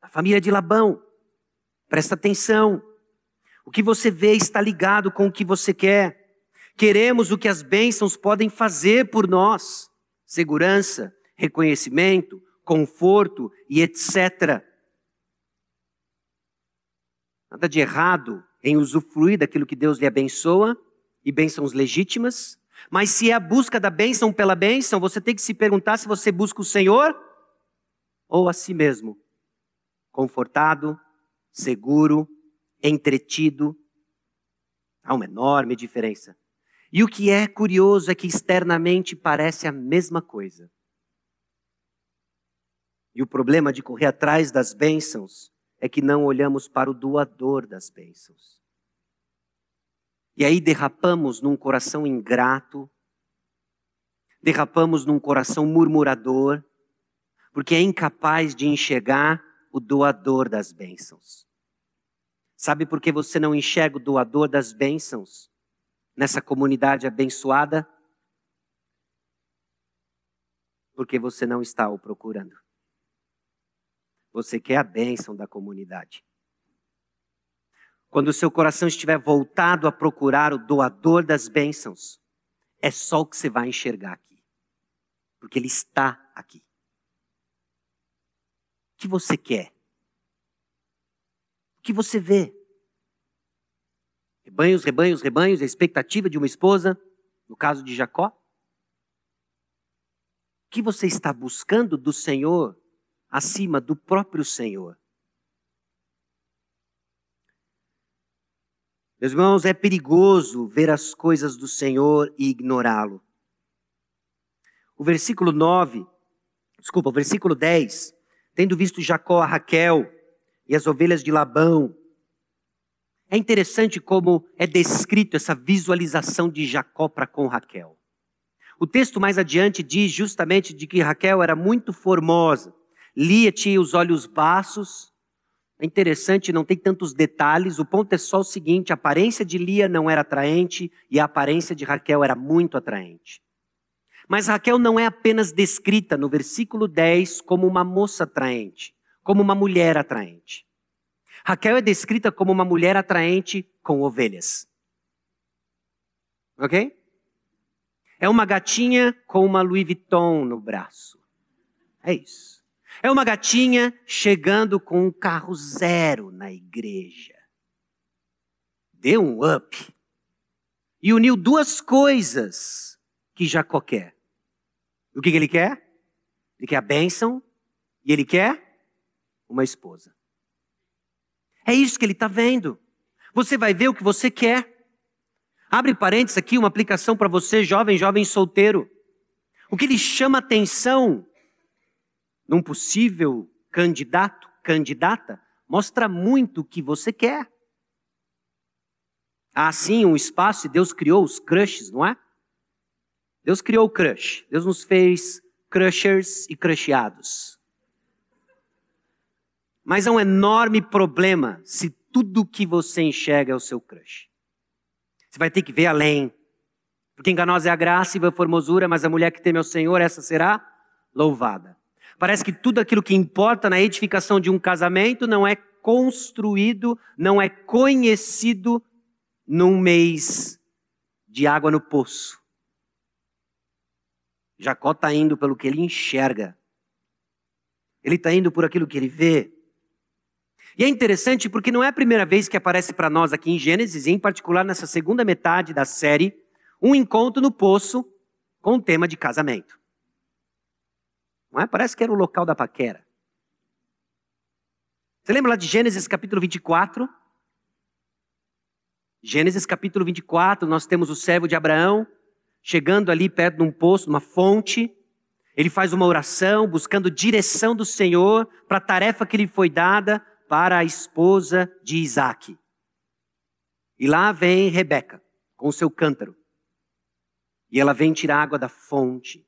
a família de Labão. Presta atenção. O que você vê está ligado com o que você quer. Queremos o que as bênçãos podem fazer por nós: segurança, reconhecimento, conforto e etc. Nada de errado em usufruir daquilo que Deus lhe abençoa, e bênçãos legítimas, mas se é a busca da bênção pela bênção, você tem que se perguntar se você busca o Senhor ou a si mesmo. Confortado, seguro, entretido. Há uma enorme diferença. E o que é curioso é que externamente parece a mesma coisa. E o problema de correr atrás das bênçãos é que não olhamos para o doador das bênçãos. E aí derrapamos num coração ingrato, derrapamos num coração murmurador, porque é incapaz de enxergar o doador das bênçãos. Sabe por que você não enxerga o doador das bênçãos nessa comunidade abençoada? Porque você não está o procurando. Você quer a bênção da comunidade. Quando o seu coração estiver voltado a procurar o doador das bênçãos, é só o que você vai enxergar aqui. Porque ele está aqui. O que você quer? O que você vê? Rebanhos, rebanhos, rebanhos, a expectativa de uma esposa, no caso de Jacó? O que você está buscando do Senhor acima do próprio Senhor? Meus irmãos, é perigoso ver as coisas do Senhor e ignorá-lo. O versículo 9, desculpa, o versículo 10, tendo visto Jacó a Raquel e as ovelhas de Labão, é interessante como é descrito essa visualização de Jacó para com Raquel. O texto mais adiante diz justamente de que Raquel era muito formosa. Lia tinha os olhos baços, é interessante, não tem tantos detalhes. O ponto é só o seguinte: a aparência de Lia não era atraente e a aparência de Raquel era muito atraente. Mas Raquel não é apenas descrita no versículo 10 como uma moça atraente, como uma mulher atraente. Raquel é descrita como uma mulher atraente com ovelhas. Ok? É uma gatinha com uma Louis Vuitton no braço. É isso. É uma gatinha chegando com um carro zero na igreja. Deu um up. E uniu duas coisas que Jacó quer. O que, que ele quer? Ele quer a bênção e ele quer uma esposa. É isso que ele está vendo. Você vai ver o que você quer. Abre parênteses aqui, uma aplicação para você, jovem, jovem solteiro. O que lhe chama atenção num possível candidato, candidata, mostra muito o que você quer. Há sim um espaço e Deus criou os crushes, não é? Deus criou o crush. Deus nos fez crushers e crusheados. Mas é um enorme problema se tudo que você enxerga é o seu crush. Você vai ter que ver além. Porque enganosa é a graça e a formosura, mas a mulher que teme ao Senhor, essa será louvada. Parece que tudo aquilo que importa na edificação de um casamento não é construído, não é conhecido num mês de água no poço. Jacó está indo pelo que ele enxerga. Ele está indo por aquilo que ele vê. E é interessante porque não é a primeira vez que aparece para nós aqui em Gênesis, e em particular nessa segunda metade da série, um encontro no poço com o tema de casamento. Não é? Parece que era o local da paquera. Você lembra lá de Gênesis capítulo 24? Gênesis capítulo 24, nós temos o servo de Abraão chegando ali perto de um poço, uma fonte. Ele faz uma oração buscando direção do Senhor para a tarefa que lhe foi dada para a esposa de Isaac. E lá vem Rebeca com o seu cântaro. E ela vem tirar água da fonte.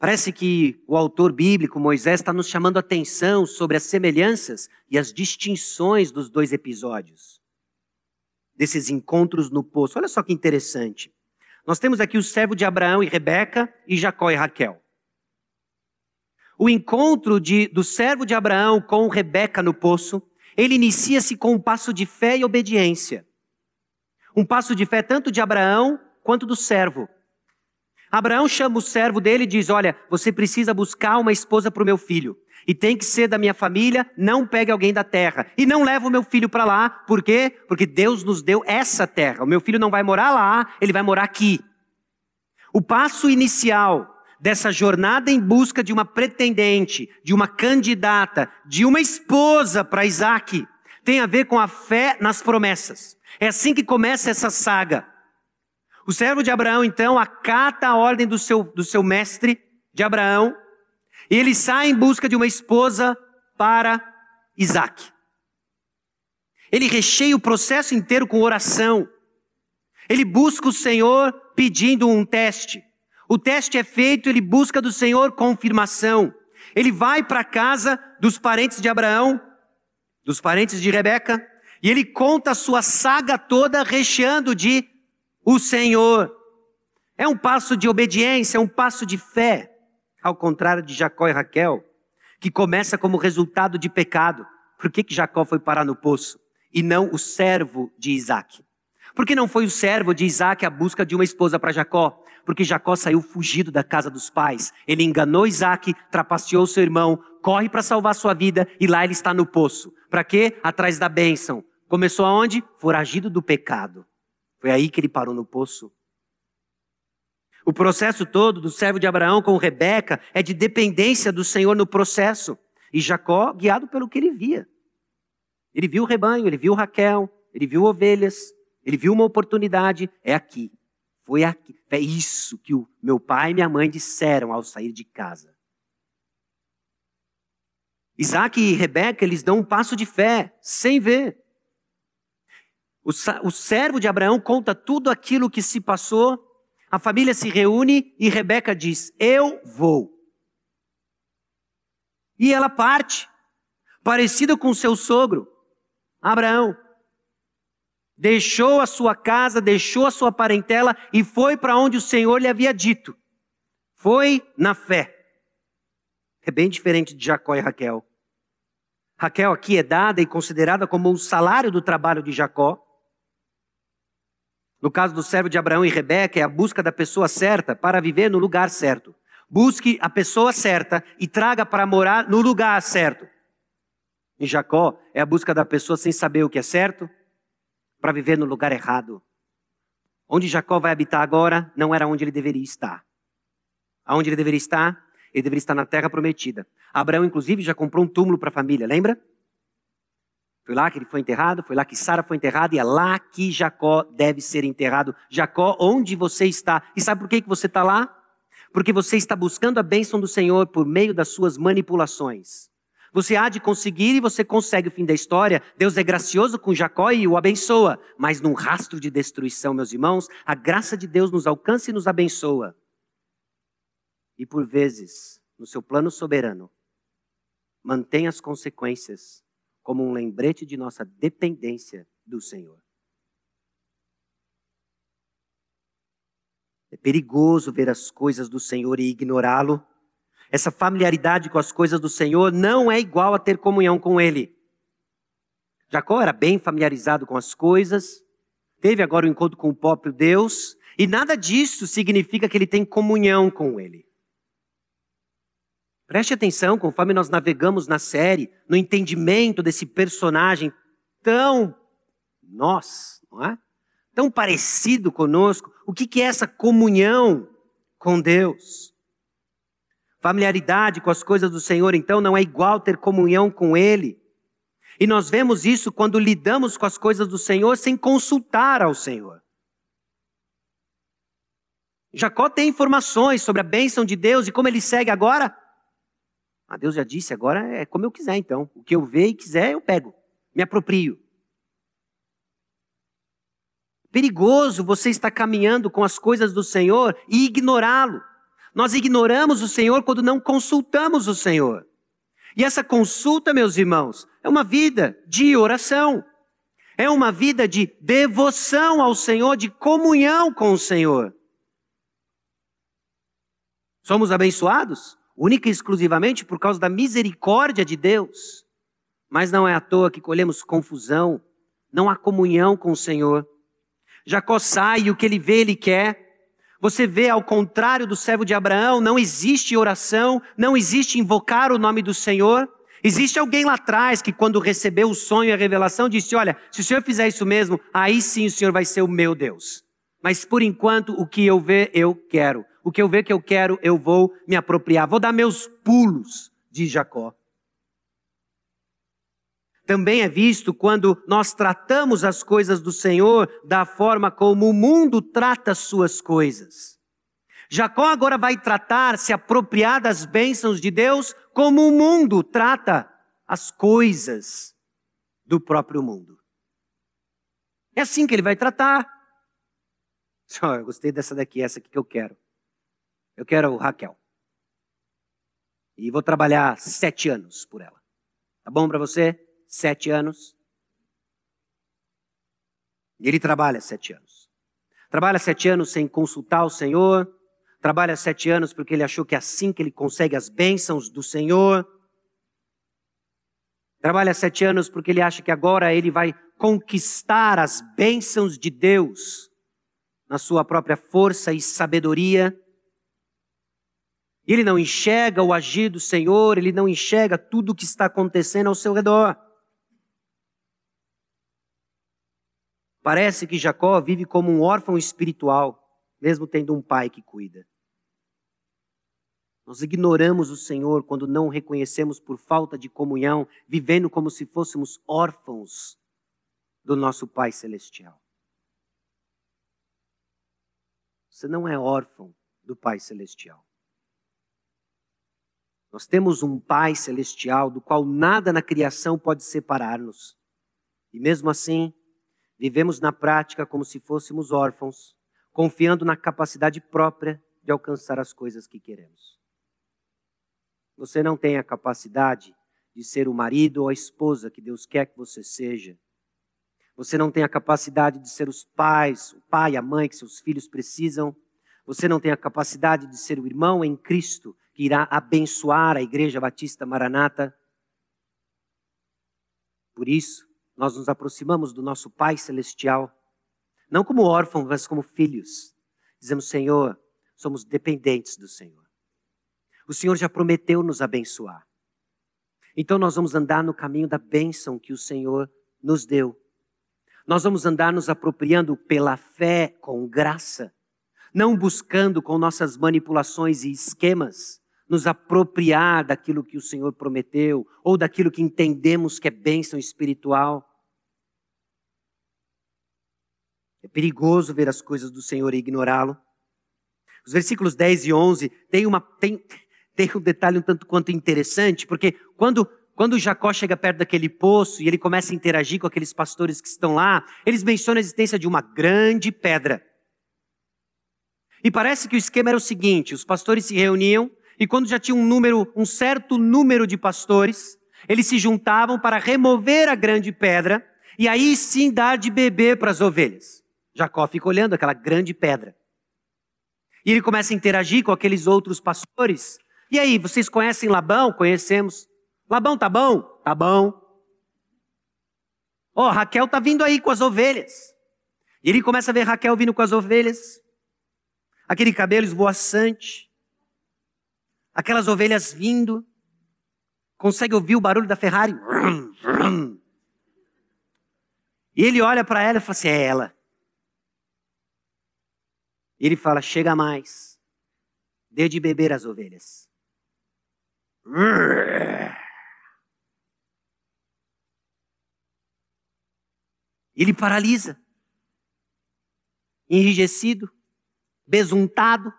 Parece que o autor bíblico, Moisés, está nos chamando a atenção sobre as semelhanças e as distinções dos dois episódios, desses encontros no poço. Olha só que interessante. Nós temos aqui o servo de Abraão e Rebeca e Jacó e Raquel. O encontro de, do servo de Abraão com Rebeca no poço, ele inicia-se com um passo de fé e obediência. Um passo de fé tanto de Abraão quanto do servo. Abraão chama o servo dele e diz: Olha, você precisa buscar uma esposa para o meu filho. E tem que ser da minha família, não pegue alguém da terra. E não leva o meu filho para lá, por quê? Porque Deus nos deu essa terra. O meu filho não vai morar lá, ele vai morar aqui. O passo inicial dessa jornada em busca de uma pretendente, de uma candidata, de uma esposa para Isaac, tem a ver com a fé nas promessas. É assim que começa essa saga. O servo de Abraão, então, acata a ordem do seu, do seu mestre de Abraão e ele sai em busca de uma esposa para Isaac. Ele recheia o processo inteiro com oração. Ele busca o Senhor pedindo um teste. O teste é feito, ele busca do Senhor confirmação. Ele vai para a casa dos parentes de Abraão, dos parentes de Rebeca, E ele conta a sua saga toda recheando de o Senhor. É um passo de obediência, é um passo de fé, ao contrário de Jacó e Raquel, que começa como resultado de pecado. Por que, que Jacó foi parar no poço e não o servo de Isaac? Por que não foi o servo de Isaac à busca de uma esposa para Jacó? Porque Jacó saiu fugido da casa dos pais. Ele enganou Isaac, trapaceou seu irmão, corre para salvar sua vida e lá ele está no poço. Para quê? Atrás da bênção. Começou aonde? Foragido do pecado. Foi aí que ele parou no poço. O processo todo do servo de Abraão com Rebeca é de dependência do Senhor no processo. E Jacó, guiado pelo que ele via. Ele viu o rebanho, ele viu Raquel, ele viu ovelhas, ele viu uma oportunidade, é aqui. Foi aqui. É isso que o meu pai e minha mãe disseram ao sair de casa. Isaac e Rebeca, eles dão um passo de fé, sem ver. O, o servo de Abraão conta tudo aquilo que se passou. A família se reúne e Rebeca diz: Eu vou. E ela parte, parecida com seu sogro, Abraão. Deixou a sua casa, deixou a sua parentela e foi para onde o Senhor lhe havia dito. Foi na fé. É bem diferente de Jacó e Raquel. Raquel aqui é dada e considerada como o salário do trabalho de Jacó. No caso do servo de Abraão e Rebeca, é a busca da pessoa certa para viver no lugar certo. Busque a pessoa certa e traga para morar no lugar certo. Em Jacó, é a busca da pessoa sem saber o que é certo para viver no lugar errado. Onde Jacó vai habitar agora não era onde ele deveria estar. Aonde ele deveria estar? Ele deveria estar na terra prometida. Abraão, inclusive, já comprou um túmulo para a família, lembra? Foi lá que ele foi enterrado, foi lá que Sara foi enterrada e é lá que Jacó deve ser enterrado. Jacó, onde você está? E sabe por que, que você está lá? Porque você está buscando a bênção do Senhor por meio das suas manipulações. Você há de conseguir e você consegue o fim da história. Deus é gracioso com Jacó e o abençoa. Mas num rastro de destruição, meus irmãos, a graça de Deus nos alcança e nos abençoa. E por vezes, no seu plano soberano, mantém as consequências como um lembrete de nossa dependência do Senhor. É perigoso ver as coisas do Senhor e ignorá-lo. Essa familiaridade com as coisas do Senhor não é igual a ter comunhão com Ele. Jacó era bem familiarizado com as coisas, teve agora o um encontro com o próprio Deus, e nada disso significa que ele tem comunhão com Ele. Preste atenção conforme nós navegamos na série, no entendimento desse personagem tão nós, não é? Tão parecido conosco. O que, é essa comunhão com Deus? Familiaridade com as coisas do Senhor, então, não é igual ter comunhão com Ele. E nós vemos isso quando lidamos com as coisas do Senhor sem consultar ao Senhor. Jacó tem informações sobre a bênção de Deus e como ele segue agora ah, Deus já disse, agora é como eu quiser então. O que eu ver e quiser, eu pego, me aproprio. Perigoso você estar caminhando com as coisas do Senhor e ignorá-lo. Nós ignoramos o Senhor quando não consultamos o Senhor. E essa consulta, meus irmãos, é uma vida de oração. É uma vida de devoção ao Senhor, de comunhão com o Senhor. Somos abençoados? Única e exclusivamente por causa da misericórdia de Deus. Mas não é à toa que colhemos confusão, não há comunhão com o Senhor. Jacó sai e o que ele vê, ele quer. Você vê, ao contrário do servo de Abraão, não existe oração, não existe invocar o nome do Senhor. Existe alguém lá atrás que, quando recebeu o sonho e a revelação, disse: Olha, se o Senhor fizer isso mesmo, aí sim o Senhor vai ser o meu Deus. Mas por enquanto, o que eu ver, eu quero. O que eu ver que eu quero, eu vou me apropriar. Vou dar meus pulos, diz Jacó. Também é visto quando nós tratamos as coisas do Senhor da forma como o mundo trata as suas coisas. Jacó agora vai tratar, se apropriar das bênçãos de Deus, como o mundo trata as coisas do próprio mundo. É assim que ele vai tratar. [LAUGHS] Oh, eu gostei dessa daqui, essa aqui que eu quero. Eu quero Raquel. E vou trabalhar sete anos por ela. Tá bom para você? Sete anos. Ele trabalha sete anos. Trabalha sete anos sem consultar o Senhor. Trabalha sete anos porque ele achou que é assim que ele consegue as bênçãos do Senhor. Trabalha sete anos porque ele acha que agora ele vai conquistar as bênçãos de Deus na sua própria força e sabedoria. Ele não enxerga o agir do Senhor, ele não enxerga tudo o que está acontecendo ao seu redor. Parece que Jacó vive como um órfão espiritual, mesmo tendo um pai que cuida. Nós ignoramos o Senhor quando não o reconhecemos por falta de comunhão, vivendo como se fôssemos órfãos do nosso Pai Celestial. Você não é órfão do Pai Celestial. Nós temos um Pai Celestial do qual nada na criação pode separar-nos. E mesmo assim, vivemos na prática como se fôssemos órfãos, confiando na capacidade própria de alcançar as coisas que queremos. Você não tem a capacidade de ser o marido ou a esposa que Deus quer que você seja. Você não tem a capacidade de ser os pais, o pai, a mãe que seus filhos precisam. Você não tem a capacidade de ser o irmão em Cristo que irá abençoar a Igreja Batista Maranata. Por isso, nós nos aproximamos do nosso Pai Celestial, não como órfãos, mas como filhos. Dizemos, Senhor, somos dependentes do Senhor. O Senhor já prometeu nos abençoar. Então nós vamos andar no caminho da bênção que o Senhor nos deu. Nós vamos andar nos apropriando pela fé com graça, não buscando com nossas manipulações e esquemas nos apropriar daquilo que o Senhor prometeu ou daquilo que entendemos que é bênção espiritual. É perigoso ver as coisas do Senhor e ignorá-lo. Os versículos 10 e 11 têm uma, um detalhe um tanto quanto interessante, porque quando, quando Jacó chega perto daquele poço e ele começa a interagir com aqueles pastores que estão lá, eles mencionam a existência de uma grande pedra. E parece que o esquema era o seguinte: os pastores se reuniam e quando já tinha um número, um certo número de pastores, eles se juntavam para remover a grande pedra e aí sim dar de beber para as ovelhas. Jacó fica olhando aquela grande pedra. E ele começa a interagir com aqueles outros pastores e aí, vocês conhecem Labão? Conhecemos. Labão tá bom? Tá bom. Ó, oh, Raquel tá vindo aí com as ovelhas. E ele começa a ver Raquel vindo com as ovelhas. Aquele cabelo esvoaçante. Aquelas ovelhas vindo. Consegue ouvir o barulho da Ferrari? E ele olha para ela e fala assim: é ela. E ele fala: chega mais. Dê de beber as ovelhas. Ele paralisa, enrijecido, besuntado.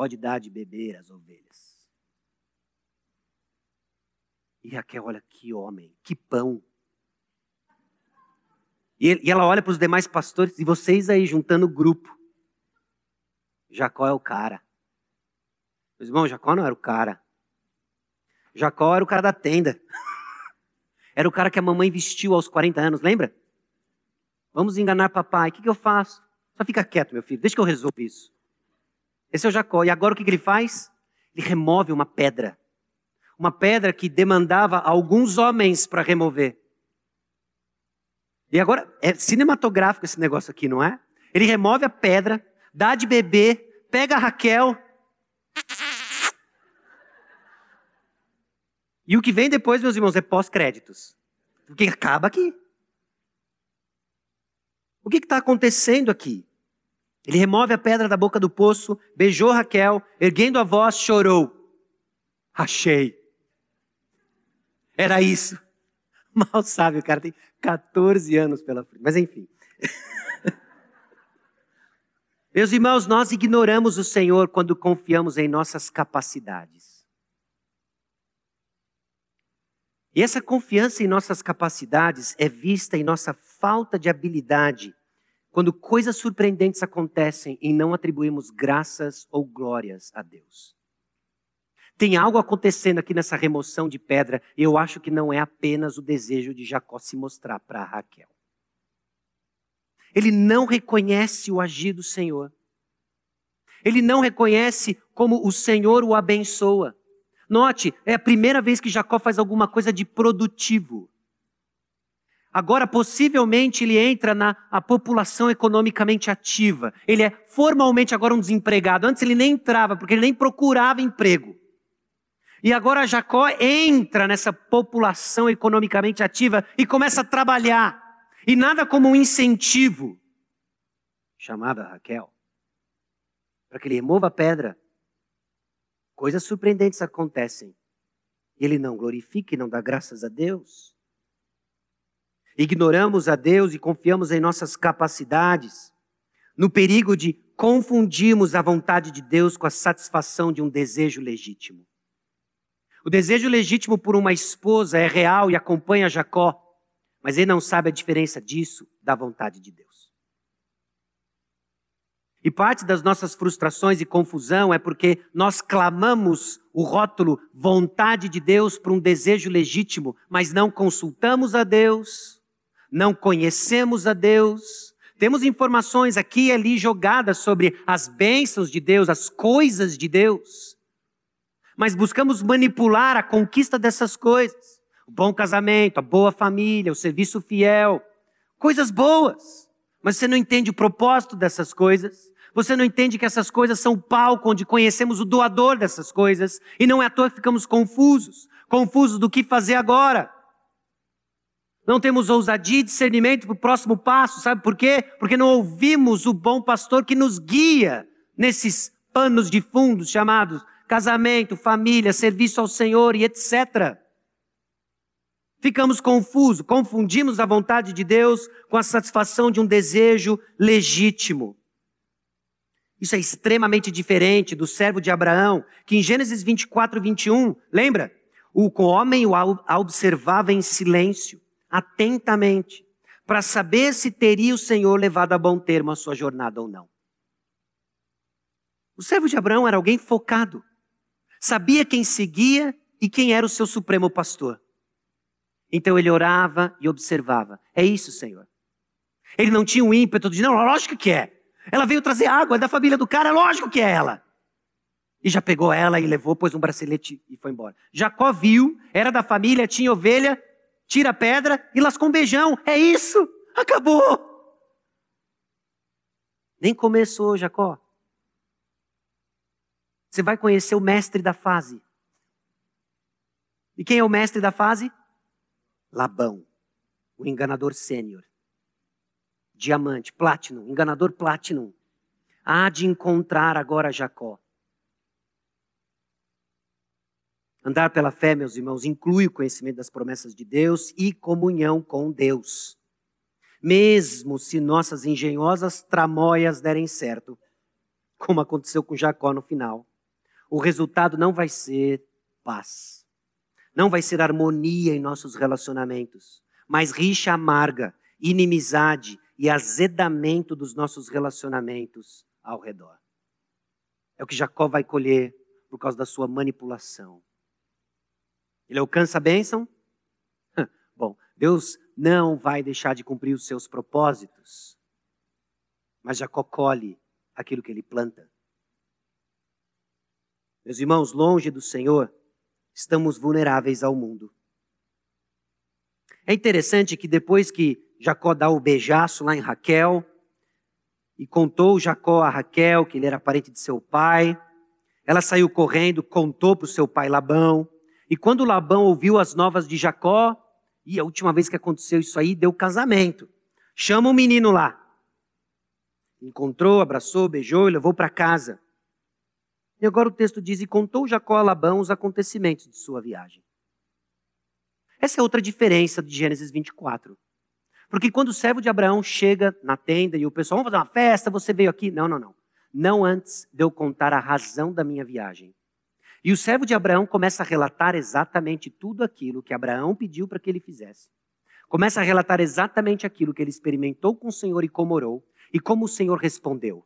Pode dar de beber às ovelhas. E Raquel, olha que homem, que pão. E ela olha para os demais pastores, e vocês aí juntando o grupo. Jacó é o cara. Meus irmãos, Jacó não era o cara. Jacó era o cara da tenda. [LAUGHS] Era o cara que a mamãe vestiu aos 40 anos, lembra? Vamos enganar papai. O que, que eu faço? Só fica quieto, meu filho. Deixa que eu resolvo isso. Esse é o Jacó. E agora o que, que ele faz? Ele remove uma pedra. Uma pedra que demandava alguns homens para remover. E agora, é cinematográfico esse negócio aqui, não é? Ele remove a pedra, dá de beber, pega a Raquel, E o que vem depois, meus irmãos, é pós-créditos. Porque acaba aqui. O que está acontecendo aqui? Ele remove a pedra da boca do poço, beijou Raquel, erguendo a voz, chorou. Achei. Era isso. [LAUGHS] Mal sabe, o cara tem 14 anos pela frente. Mas enfim. [LAUGHS] Meus irmãos, nós ignoramos o Senhor quando confiamos em nossas capacidades. E essa confiança em nossas capacidades é vista em nossa falta de habilidade quando coisas surpreendentes acontecem e não atribuímos graças ou glórias a Deus. Tem algo acontecendo aqui nessa remoção de pedra, e eu acho que não é apenas o desejo de Jacó se mostrar para Raquel. Ele não reconhece o agir do Senhor. Ele não reconhece como o Senhor o abençoa. Note, é a primeira vez que Jacó faz alguma coisa de produtivo. Agora, possivelmente, ele entra na população economicamente ativa. Ele é formalmente agora um desempregado. Antes ele nem entrava, porque ele nem procurava emprego. E agora Jacó entra nessa população economicamente ativa e começa a trabalhar. E nada como um incentivo, chamada Raquel, para que ele remova a pedra. Coisas surpreendentes acontecem. Ele não glorifica e não dá graças a Deus. Ignoramos a Deus e confiamos em nossas capacidades, no perigo de confundirmos a vontade de Deus com a satisfação de um desejo legítimo. O desejo legítimo por uma esposa é real e acompanha Jacó, mas ele não sabe a diferença disso da vontade de Deus. E parte das nossas frustrações e confusão é porque nós clamamos o rótulo vontade de Deus para um desejo legítimo, mas não consultamos a Deus, não conhecemos a Deus. Temos informações aqui e ali jogadas sobre as bênçãos de Deus, as coisas de Deus, mas buscamos manipular a conquista dessas coisas. O bom casamento, a boa família, o serviço fiel, coisas boas. Mas você não entende o propósito dessas coisas. Você não entende que essas coisas são o palco onde conhecemos o doador dessas coisas. E não é à toa que ficamos confusos. Confusos do que fazer agora. Não temos ousadia e discernimento para o próximo passo. Sabe por quê? Porque não ouvimos o bom pastor que nos guia nesses panos de fundos chamados casamento, família, serviço ao Senhor e etc. Ficamos confusos, confundimos a vontade de Deus com a satisfação de um desejo legítimo. Isso é extremamente diferente do servo de Abraão, que em Gênesis 24, 21, lembra? O homem o observava em silêncio, atentamente, para saber se teria o Senhor levado a bom termo a sua jornada ou não. O servo de Abraão era alguém focado, sabia quem seguia e quem era o seu supremo pastor. Então ele orava e observava. É isso, Senhor. Ele não tinha um ímpeto de, não, lógico que é. Ela veio trazer água, é da família do cara, lógico que é ela. E já pegou ela e levou, pôs um bracelete e foi embora. Jacó viu, era da família, tinha ovelha, tira a pedra e lascou um beijão. É isso, acabou. Nem começou, Jacó. Você vai conhecer o mestre da fase. E quem é o mestre da fase? Labão, o enganador sênior. Diamante, Platinum, enganador Platinum. Há de encontrar agora Jacó. Andar pela fé, meus irmãos, inclui o conhecimento das promessas de Deus e comunhão com Deus. Mesmo se nossas engenhosas tramóias derem certo, como aconteceu com Jacó no final, o resultado não vai ser paz. Não vai ser harmonia em nossos relacionamentos, mas rixa amarga, inimizade e azedamento dos nossos relacionamentos ao redor. É o que Jacó vai colher por causa da sua manipulação. Ele alcança a bênção? [LAUGHS] Bom, Deus não vai deixar de cumprir os seus propósitos, mas Jacó colhe aquilo que ele planta. Meus irmãos, longe do Senhor, estamos vulneráveis ao mundo. É interessante que depois que Jacó dá o beijaço lá em Raquel, e contou Jacó a Raquel que ele era parente de seu pai, ela saiu correndo, contou para o seu pai Labão, e quando Labão ouviu as novas de Jacó, e a última vez que aconteceu isso aí, deu casamento. Chama o menino lá. Encontrou, abraçou, beijou e levou para casa. E agora o texto diz: E contou Jacó a Labão os acontecimentos de sua viagem. Essa é outra diferença de Gênesis 24. Porque quando o servo de Abraão chega na tenda e o pessoal, vamos fazer uma festa, você veio aqui. Não, não, não. Não antes de eu contar a razão da minha viagem. E o servo de Abraão começa a relatar exatamente tudo aquilo que Abraão pediu para que ele fizesse. Começa a relatar exatamente aquilo que ele experimentou com o Senhor e como orou, e como o Senhor respondeu.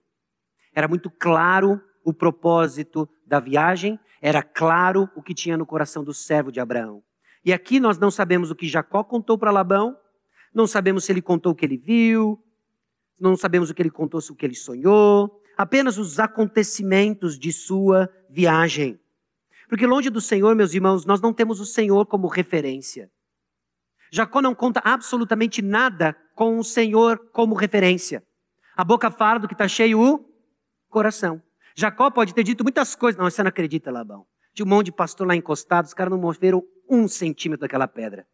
Era muito claro o propósito da viagem, era claro o que tinha no coração do servo de Abraão. E aqui nós não sabemos o que Jacó contou para Labão, não sabemos se ele contou o que ele viu, não sabemos o que ele contou, o que ele sonhou, apenas os acontecimentos de sua viagem. Porque longe do Senhor, meus irmãos, nós não temos o Senhor como referência. Jacó não conta absolutamente nada com o Senhor como referência. A boca fala do que está cheio o coração. Jacó pode ter dito muitas coisas. Não, você não acredita, Labão. Tinha um monte de pastor lá encostado, os caras não moveram um centímetro daquela pedra.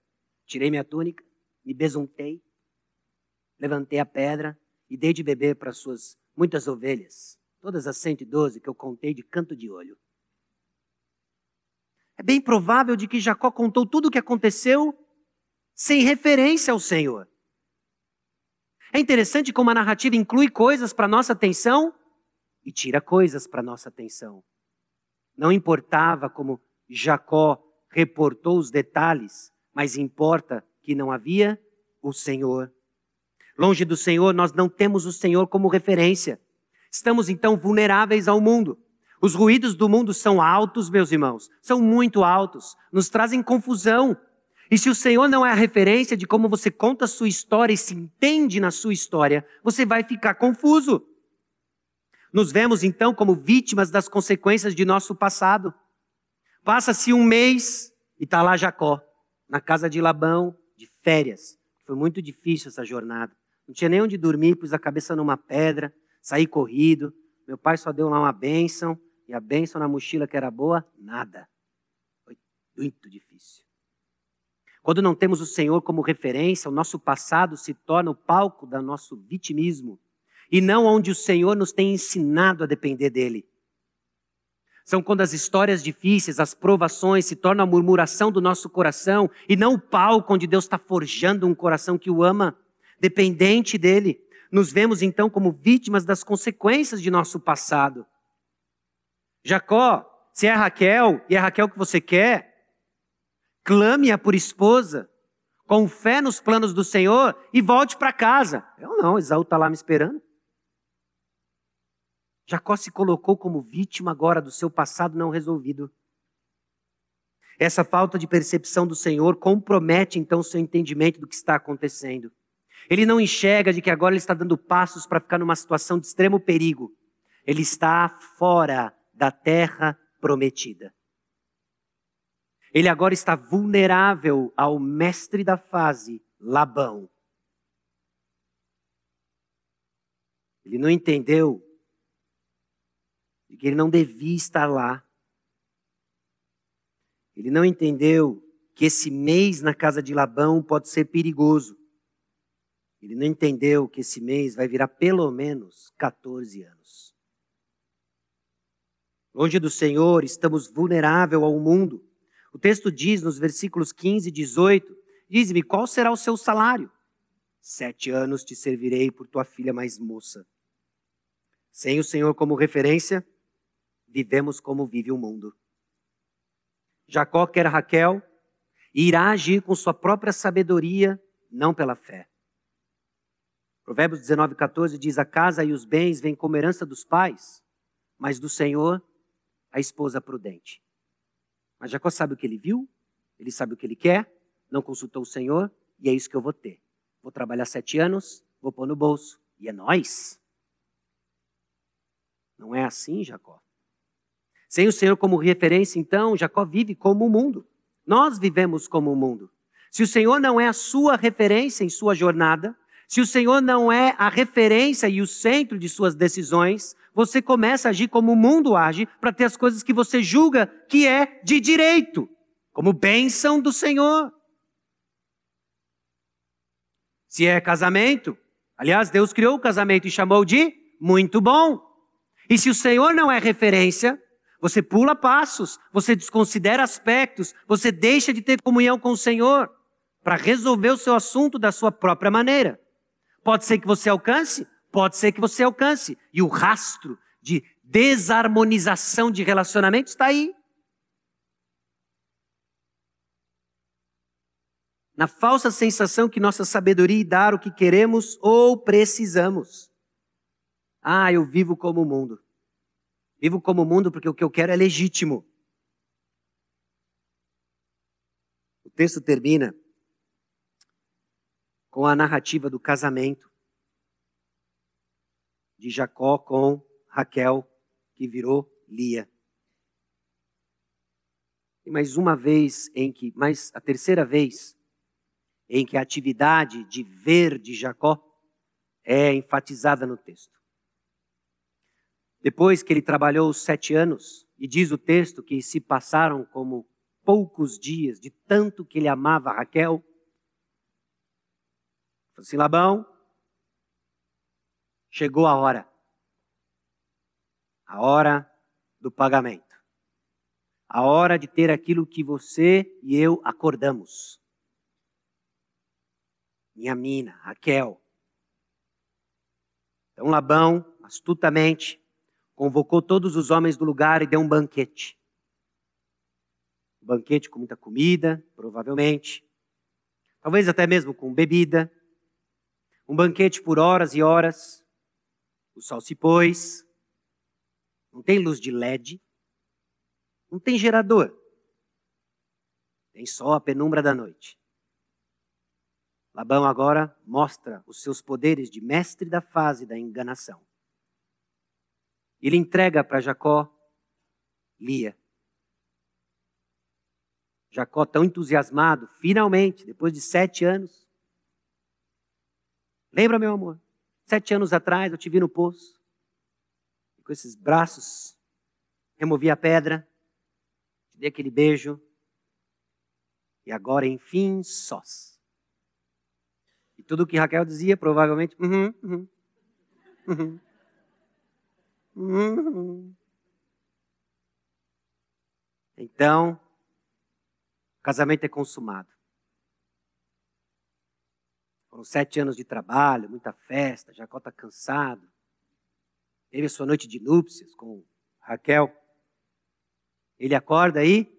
Tirei minha túnica, me besuntei, levantei a pedra e dei de beber para suas muitas ovelhas, todas as 112 que eu contei de canto de olho. É bem provável de que Jacó contou tudo o que aconteceu sem referência ao Senhor. É interessante como a narrativa inclui coisas para nossa atenção e tira coisas para nossa atenção. Não importava como Jacó reportou os detalhes, mas importa que não havia o Senhor. Longe do Senhor, nós não temos o Senhor como referência. Estamos então vulneráveis ao mundo. Os ruídos do mundo são altos, meus irmãos, são muito altos, nos trazem confusão. E se o Senhor não é a referência de como você conta a sua história e se entende na sua história, você vai ficar confuso. Nos vemos então como vítimas das consequências de nosso passado. Passa-se um mês e está lá Jacó, na casa de Labão, de férias. Foi muito difícil essa jornada. Não tinha nem onde dormir, pus a cabeça numa pedra, saí corrido. Meu pai só deu lá uma bênção e a bênção na mochila que era boa, nada. Foi muito difícil. Quando não temos o Senhor como referência, o nosso passado se torna o palco do nosso vitimismo e não onde o Senhor nos tem ensinado a depender dele. São quando as histórias difíceis, as provações se tornam a murmuração do nosso coração e não o palco onde Deus está forjando um coração que o ama, dependente dele. Nos vemos então como vítimas das consequências de nosso passado. Jacó, se é Raquel e é Raquel que você quer, clame-a por esposa, com fé nos planos do Senhor e volte para casa. Eu não, Esaú está lá me esperando. Jacó se colocou como vítima agora do seu passado não resolvido. Essa falta de percepção do Senhor compromete então o seu entendimento do que está acontecendo. Ele não enxerga de que agora ele está dando passos para ficar numa situação de extremo perigo. Ele está fora da terra prometida. Ele agora está vulnerável ao mestre da fase, Labão. Ele não entendeu de que ele não devia estar lá. Ele não entendeu que esse mês na casa de Labão pode ser perigoso. Ele não entendeu que esse mês vai virar pelo menos 14 anos. Longe do Senhor, estamos vulneráveis ao mundo. O texto diz nos versículos 15 e 18: Diz-me, qual será o seu salário? Sete anos te servirei por tua filha mais moça. Sem o Senhor como referência, vivemos como vive o mundo. Jacó quer Raquel e irá agir com sua própria sabedoria, não pela fé. Provérbios 19, 14 diz: A casa e os bens vêm como herança dos pais, mas do Senhor a esposa prudente. Mas Jacó sabe o que ele viu, ele sabe o que ele quer, não consultou o Senhor, e é isso que eu vou ter. Vou trabalhar sete anos, vou pôr no bolso, e é nós. Não é assim, Jacó. Sem o Senhor como referência, então, Jacó vive como o mundo. Nós vivemos como o mundo. Se o Senhor não é a sua referência em sua jornada, se o Senhor não é a referência e o centro de suas decisões, você começa a agir como o mundo age para ter as coisas que você julga que é de direito, como bênção do Senhor. Se é casamento, aliás, Deus criou o casamento e chamou de muito bom. E se o Senhor não é referência, você pula passos, você desconsidera aspectos, você deixa de ter comunhão com o Senhor para resolver o seu assunto da sua própria maneira. Pode ser que você alcance, Pode ser que você alcance. E o rastro de desarmonização de relacionamentos está aí. Na falsa sensação que nossa sabedoria dar o que queremos ou precisamos. Ah, eu vivo como o mundo. Vivo como o mundo porque o que eu quero é legítimo. O texto termina com a narrativa do casamento. de Jacó com Raquel, que virou Lia. E mais uma vez em que, mais a terceira vez em que a atividade de ver de Jacó é enfatizada no texto. Depois que ele trabalhou sete anos, e diz o texto que se passaram como poucos dias de tanto que ele amava Raquel, falou assim: Labão, chegou a hora, a hora do pagamento, a hora de ter aquilo que você e eu acordamos. Minha mina, Raquel. Então Labão, astutamente, convocou todos os homens do lugar e deu um banquete. Um banquete com muita comida, provavelmente. Talvez até mesmo com bebida. Um banquete por horas e horas. O sol se pôs. Não tem luz de LED. Não tem gerador. Tem só a penumbra da noite. Labão agora mostra os seus poderes de mestre da fase da enganação. Ele entrega para Jacó Lia. Jacó, tão entusiasmado, finalmente, depois de sete anos. Lembra, meu amor? Sete anos atrás eu te vi no poço. Com esses braços, removi a pedra, te dei aquele beijo. E agora, enfim, sós. E tudo o que Raquel dizia, provavelmente, uhum, uhum, uhum. Uhum. Então, o casamento é consumado. Foram sete anos de trabalho, muita festa, Jacó está cansado. Teve a sua noite de núpcias com Raquel. Ele acorda aí.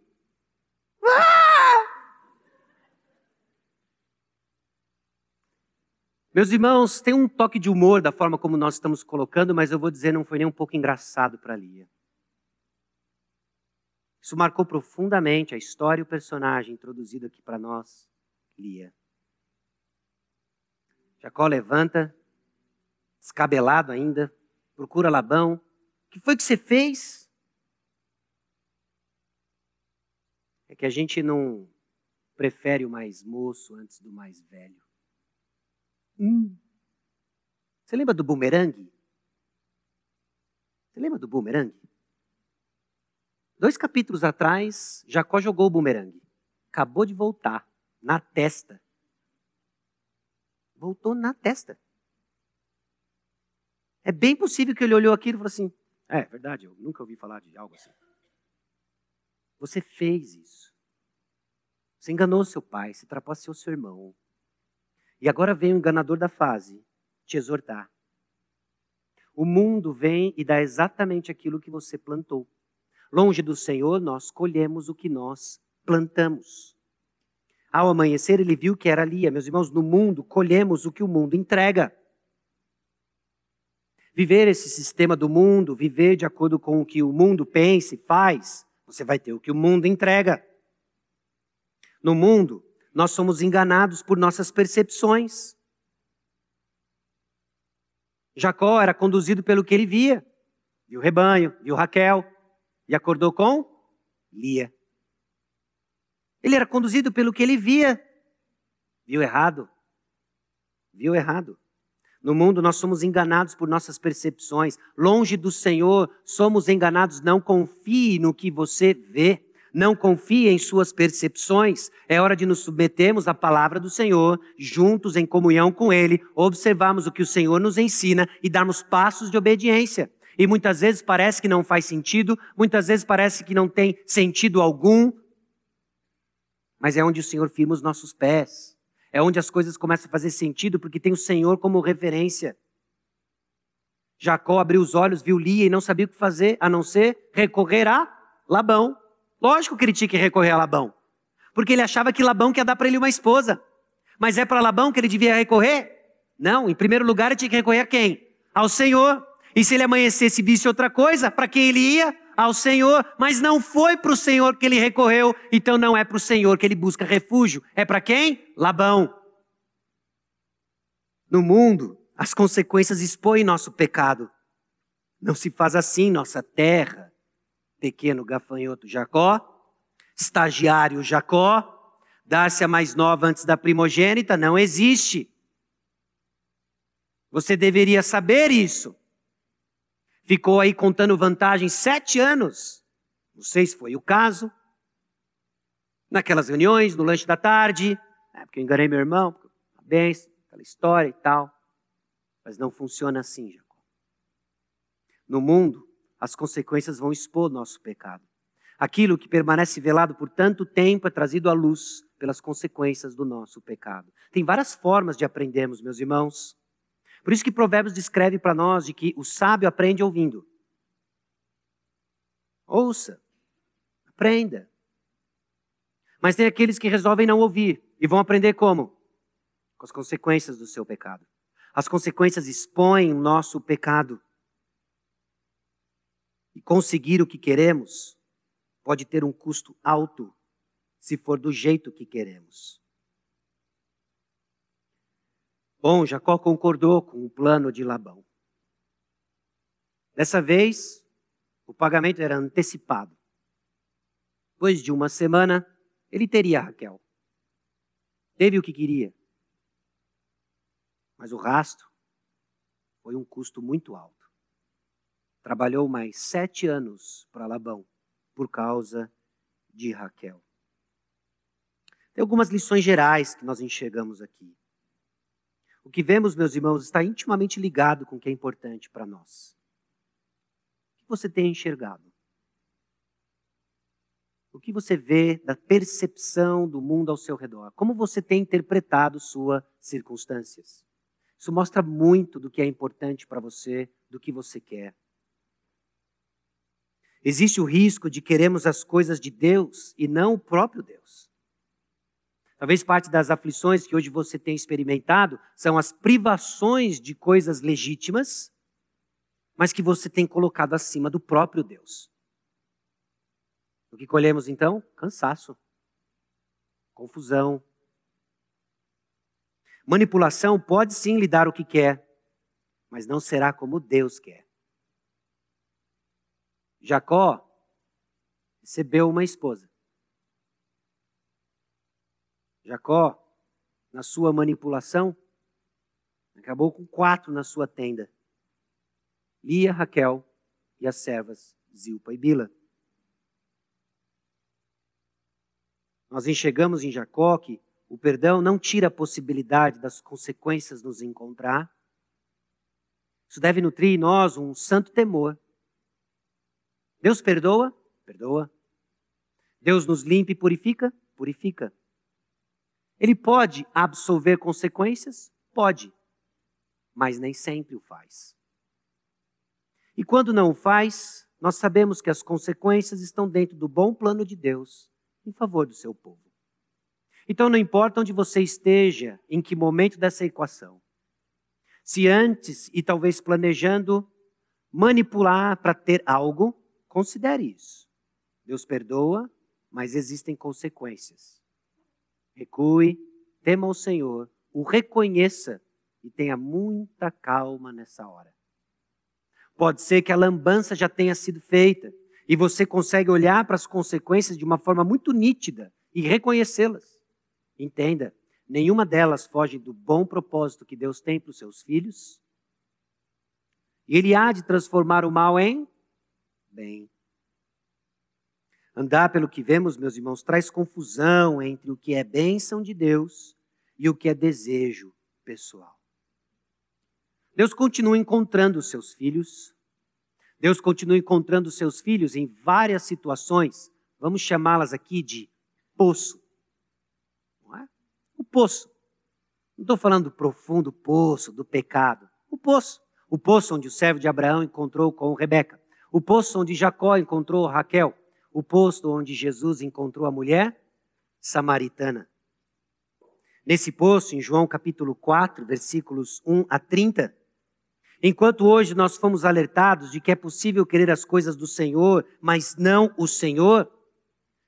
Meus irmãos, tem um toque de humor da forma como nós estamos colocando, mas eu vou dizer, não foi nem um pouco engraçado para Lia. Isso marcou profundamente a história e o personagem introduzido aqui para nós, Lia. Jacó levanta, descabelado ainda, procura Labão. O que foi que você fez? É que a gente não prefere o mais moço antes do mais velho. Hum. Você lembra do bumerangue? Você lembra do bumerangue? Dois capítulos atrás, Jacó jogou o bumerangue. Acabou de voltar na testa. Voltou na testa. É bem possível que ele olhou aquilo e falou assim: É verdade, eu nunca ouvi falar de algo assim. Você fez isso. Você enganou seu pai, você trapaceou seu irmão. E agora vem o enganador da fase te exortar. O mundo vem e dá exatamente aquilo que você plantou. Longe do Senhor, nós colhemos o que nós plantamos. Ao amanhecer, ele viu que era ali, meus irmãos, no mundo colhemos o que o mundo entrega. Viver esse sistema do mundo, viver de acordo com o que o mundo pensa e faz, você vai ter o que o mundo entrega. No mundo, nós somos enganados por nossas percepções. Jacó era conduzido pelo que ele via. Viu o rebanho, viu Raquel e acordou com Lia. Ele era conduzido pelo que ele via. Viu errado. Viu errado. No mundo nós somos enganados por nossas percepções. Longe do Senhor, somos enganados. Não confie no que você vê. Não confie em suas percepções. É hora de nos submetermos à palavra do Senhor, juntos em comunhão com Ele, observarmos o que o Senhor nos ensina e darmos passos de obediência. E muitas vezes parece que não faz sentido, muitas vezes parece que não tem sentido algum, mas é onde o Senhor firma os nossos pés. É onde as coisas começam a fazer sentido, porque tem o Senhor como referência. Jacó abriu os olhos, viu Lia e não sabia o que fazer, a não ser recorrer a Labão. Lógico que ele tinha que recorrer a Labão. Porque ele achava que Labão quer dar para ele uma esposa. Mas é para Labão que ele devia recorrer? Não, em primeiro lugar ele tinha que recorrer a quem? Ao Senhor. E se ele amanhecesse e visse outra coisa, para quem ele ia? Ao Senhor. Mas não foi para o Senhor que ele recorreu, então não é para o Senhor que ele busca refúgio. É para quem? Labão. No mundo, As consequências expõem nosso pecado. Não se faz assim nossa terra. Pequeno gafanhoto Jacó, estagiário Jacó, dar-se a mais nova antes da primogênita, não existe. Você deveria saber isso. Ficou aí contando vantagem sete anos. Não sei se foi o caso. Naquelas reuniões, no lanche da tarde, é porque eu enganei meu irmão, parabéns, aquela história e tal. Mas não funciona assim, Jacó. No mundo, as consequências vão expor nosso pecado. Aquilo que permanece velado por tanto tempo é trazido à luz pelas consequências do nosso pecado. Tem várias formas de aprendermos, meus irmãos. Por isso que Provérbios descreve para nós de que o sábio aprende ouvindo. Ouça, aprenda. Mas tem aqueles que resolvem não ouvir e vão aprender como? Com as consequências do seu pecado. As consequências expõem o nosso pecado. E conseguir o que queremos pode ter um custo alto se for do jeito que queremos. Bom, Jacó concordou com o plano de Labão. Dessa vez, o pagamento era antecipado. Depois de uma semana, ele teria Raquel. Teve o que queria. Mas o rasto foi um custo muito alto. Trabalhou mais sete anos para Labão por causa de Raquel. Tem algumas lições gerais que nós enxergamos aqui. O que vemos, meus irmãos, está intimamente ligado com o que é importante para nós. O que você tem enxergado? O que você vê da percepção do mundo ao seu redor? Como você tem interpretado suas circunstâncias? Isso mostra muito do que é importante para você, do que você quer. Existe o risco de queremos as coisas de Deus e não o próprio Deus. Talvez parte das aflições que hoje você tem experimentado são as privações de coisas legítimas, mas que você tem colocado acima do próprio Deus. O que colhemos então? Cansaço, confusão. Manipulação pode sim lhe dar o que quer, mas não será como Deus quer. Jacó recebeu uma esposa. Jacó, na sua manipulação, acabou com quatro na sua tenda: Lia, Raquel e as servas Zilpa e Bila. Nós enxergamos em Jacó que o perdão não tira a possibilidade das consequências nos encontrar. Isso deve nutrir em nós um santo temor. Deus perdoa? Perdoa. Deus nos limpa e purifica? Purifica. Ele pode absolver consequências? Pode, mas nem sempre o faz. E quando não o faz, nós sabemos que as consequências estão dentro do bom plano de Deus em favor do seu povo. Então não importa onde você esteja, em que momento dessa equação. Se antes e talvez planejando manipular para ter algo, considere isso. Deus perdoa, mas existem consequências. Recue, tema o Senhor, o reconheça e tenha muita calma nessa hora. Pode ser que a lambança já tenha sido feita e você consegue olhar para as consequências de uma forma muito nítida e reconhecê-las. Entenda, nenhuma delas foge do bom propósito que Deus tem para os seus filhos. E Ele há de transformar o mal em bem. Andar pelo que vemos, meus irmãos, traz confusão entre o que é bênção de Deus e o que é desejo pessoal. Deus continua encontrando os seus filhos. Deus continua encontrando os seus filhos em várias situações. Vamos chamá-las aqui de poço. Não é? O poço. Não estou falando do profundo poço do pecado. O poço. O poço onde o servo de Abraão encontrou com Rebeca. O poço onde Jacó encontrou Raquel o posto onde Jesus encontrou a mulher samaritana. Nesse poço, em João capítulo 4, versículos 1 a 30, enquanto hoje nós fomos alertados de que é possível querer as coisas do Senhor, mas não o Senhor,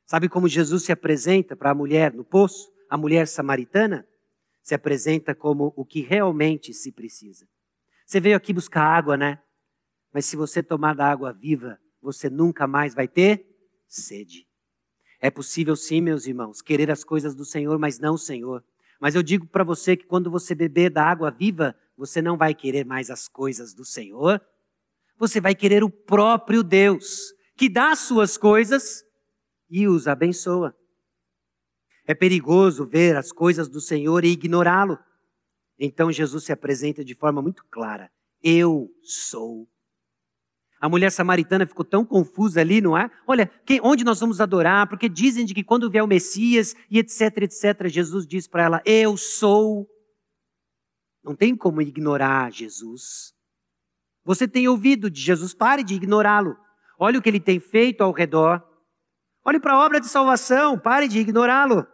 sabe como Jesus se apresenta para a mulher no poço? A mulher samaritana se apresenta como o que realmente se precisa. Você veio aqui buscar água, né? Mas se você tomar da água viva, você nunca mais vai ter sede. É possível sim, meus irmãos, querer as coisas do Senhor, mas não o Senhor. Mas eu digo para você que quando você beber da água viva, você não vai querer mais as coisas do Senhor, você vai querer o próprio Deus, que dá as suas coisas e os abençoa. É perigoso ver as coisas do Senhor e ignorá-lo. Então Jesus se apresenta de forma muito clara: Eu sou. A mulher samaritana ficou tão confusa ali, não é? Olha, quem, onde nós vamos adorar? Porque dizem de que quando vier o Messias e etc, etc, Jesus diz para ela: Eu sou. Não tem como ignorar Jesus. Você tem ouvido de Jesus, pare de ignorá-lo. Olha o que ele tem feito ao redor. Olhe para a obra de salvação, pare de ignorá-lo.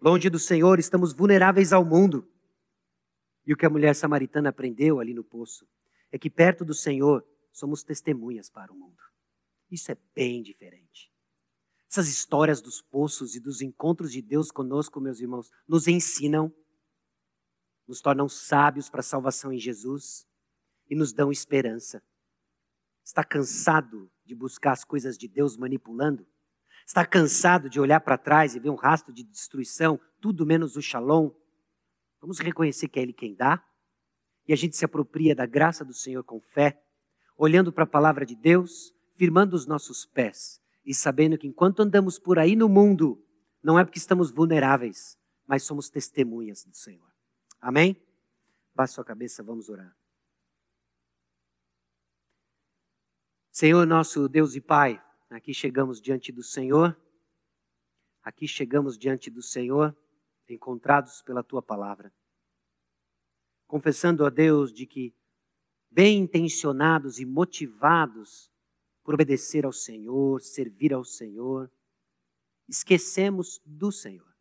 Longe do Senhor, estamos vulneráveis ao mundo. E o que a mulher samaritana aprendeu ali no poço é que perto do Senhor somos testemunhas para o mundo. Isso é bem diferente. Essas histórias dos poços e dos encontros de Deus conosco, meus irmãos, nos ensinam, nos tornam sábios para a salvação em Jesus e nos dão esperança. Está cansado de buscar as coisas de Deus manipulando? Está cansado de olhar para trás e ver um rastro de destruição, tudo menos o shalom? Vamos reconhecer que é Ele quem dá e a gente se apropria da graça do Senhor com fé, olhando para a palavra de Deus, firmando os nossos pés e sabendo que enquanto andamos por aí no mundo, não é porque estamos vulneráveis, mas somos testemunhas do Senhor. Amém? Baixe sua cabeça, vamos orar. Senhor, nosso Deus e Pai, aqui chegamos diante do Senhor, aqui chegamos diante do Senhor, encontrados pela Tua palavra, confessando a Deus de que, bem intencionados e motivados por obedecer ao Senhor, servir ao Senhor, esquecemos do Senhor.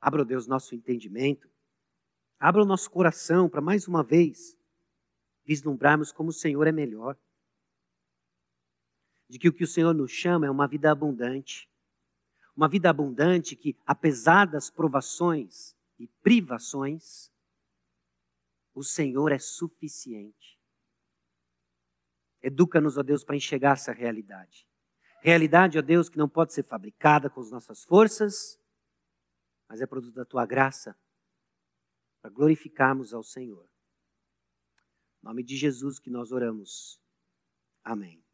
Abra, Deus, nosso entendimento, abra o nosso coração para mais uma vez vislumbrarmos como o Senhor é melhor. De que o que o Senhor nos chama é uma vida abundante. Uma vida abundante que, apesar das provações e privações, o Senhor é suficiente. Educa-nos, ó Deus, para enxergar essa realidade. Realidade, ó Deus, que não pode ser fabricada com as nossas forças, mas é produto da tua graça, para glorificarmos ao Senhor. Em nome de Jesus que nós oramos. Amém.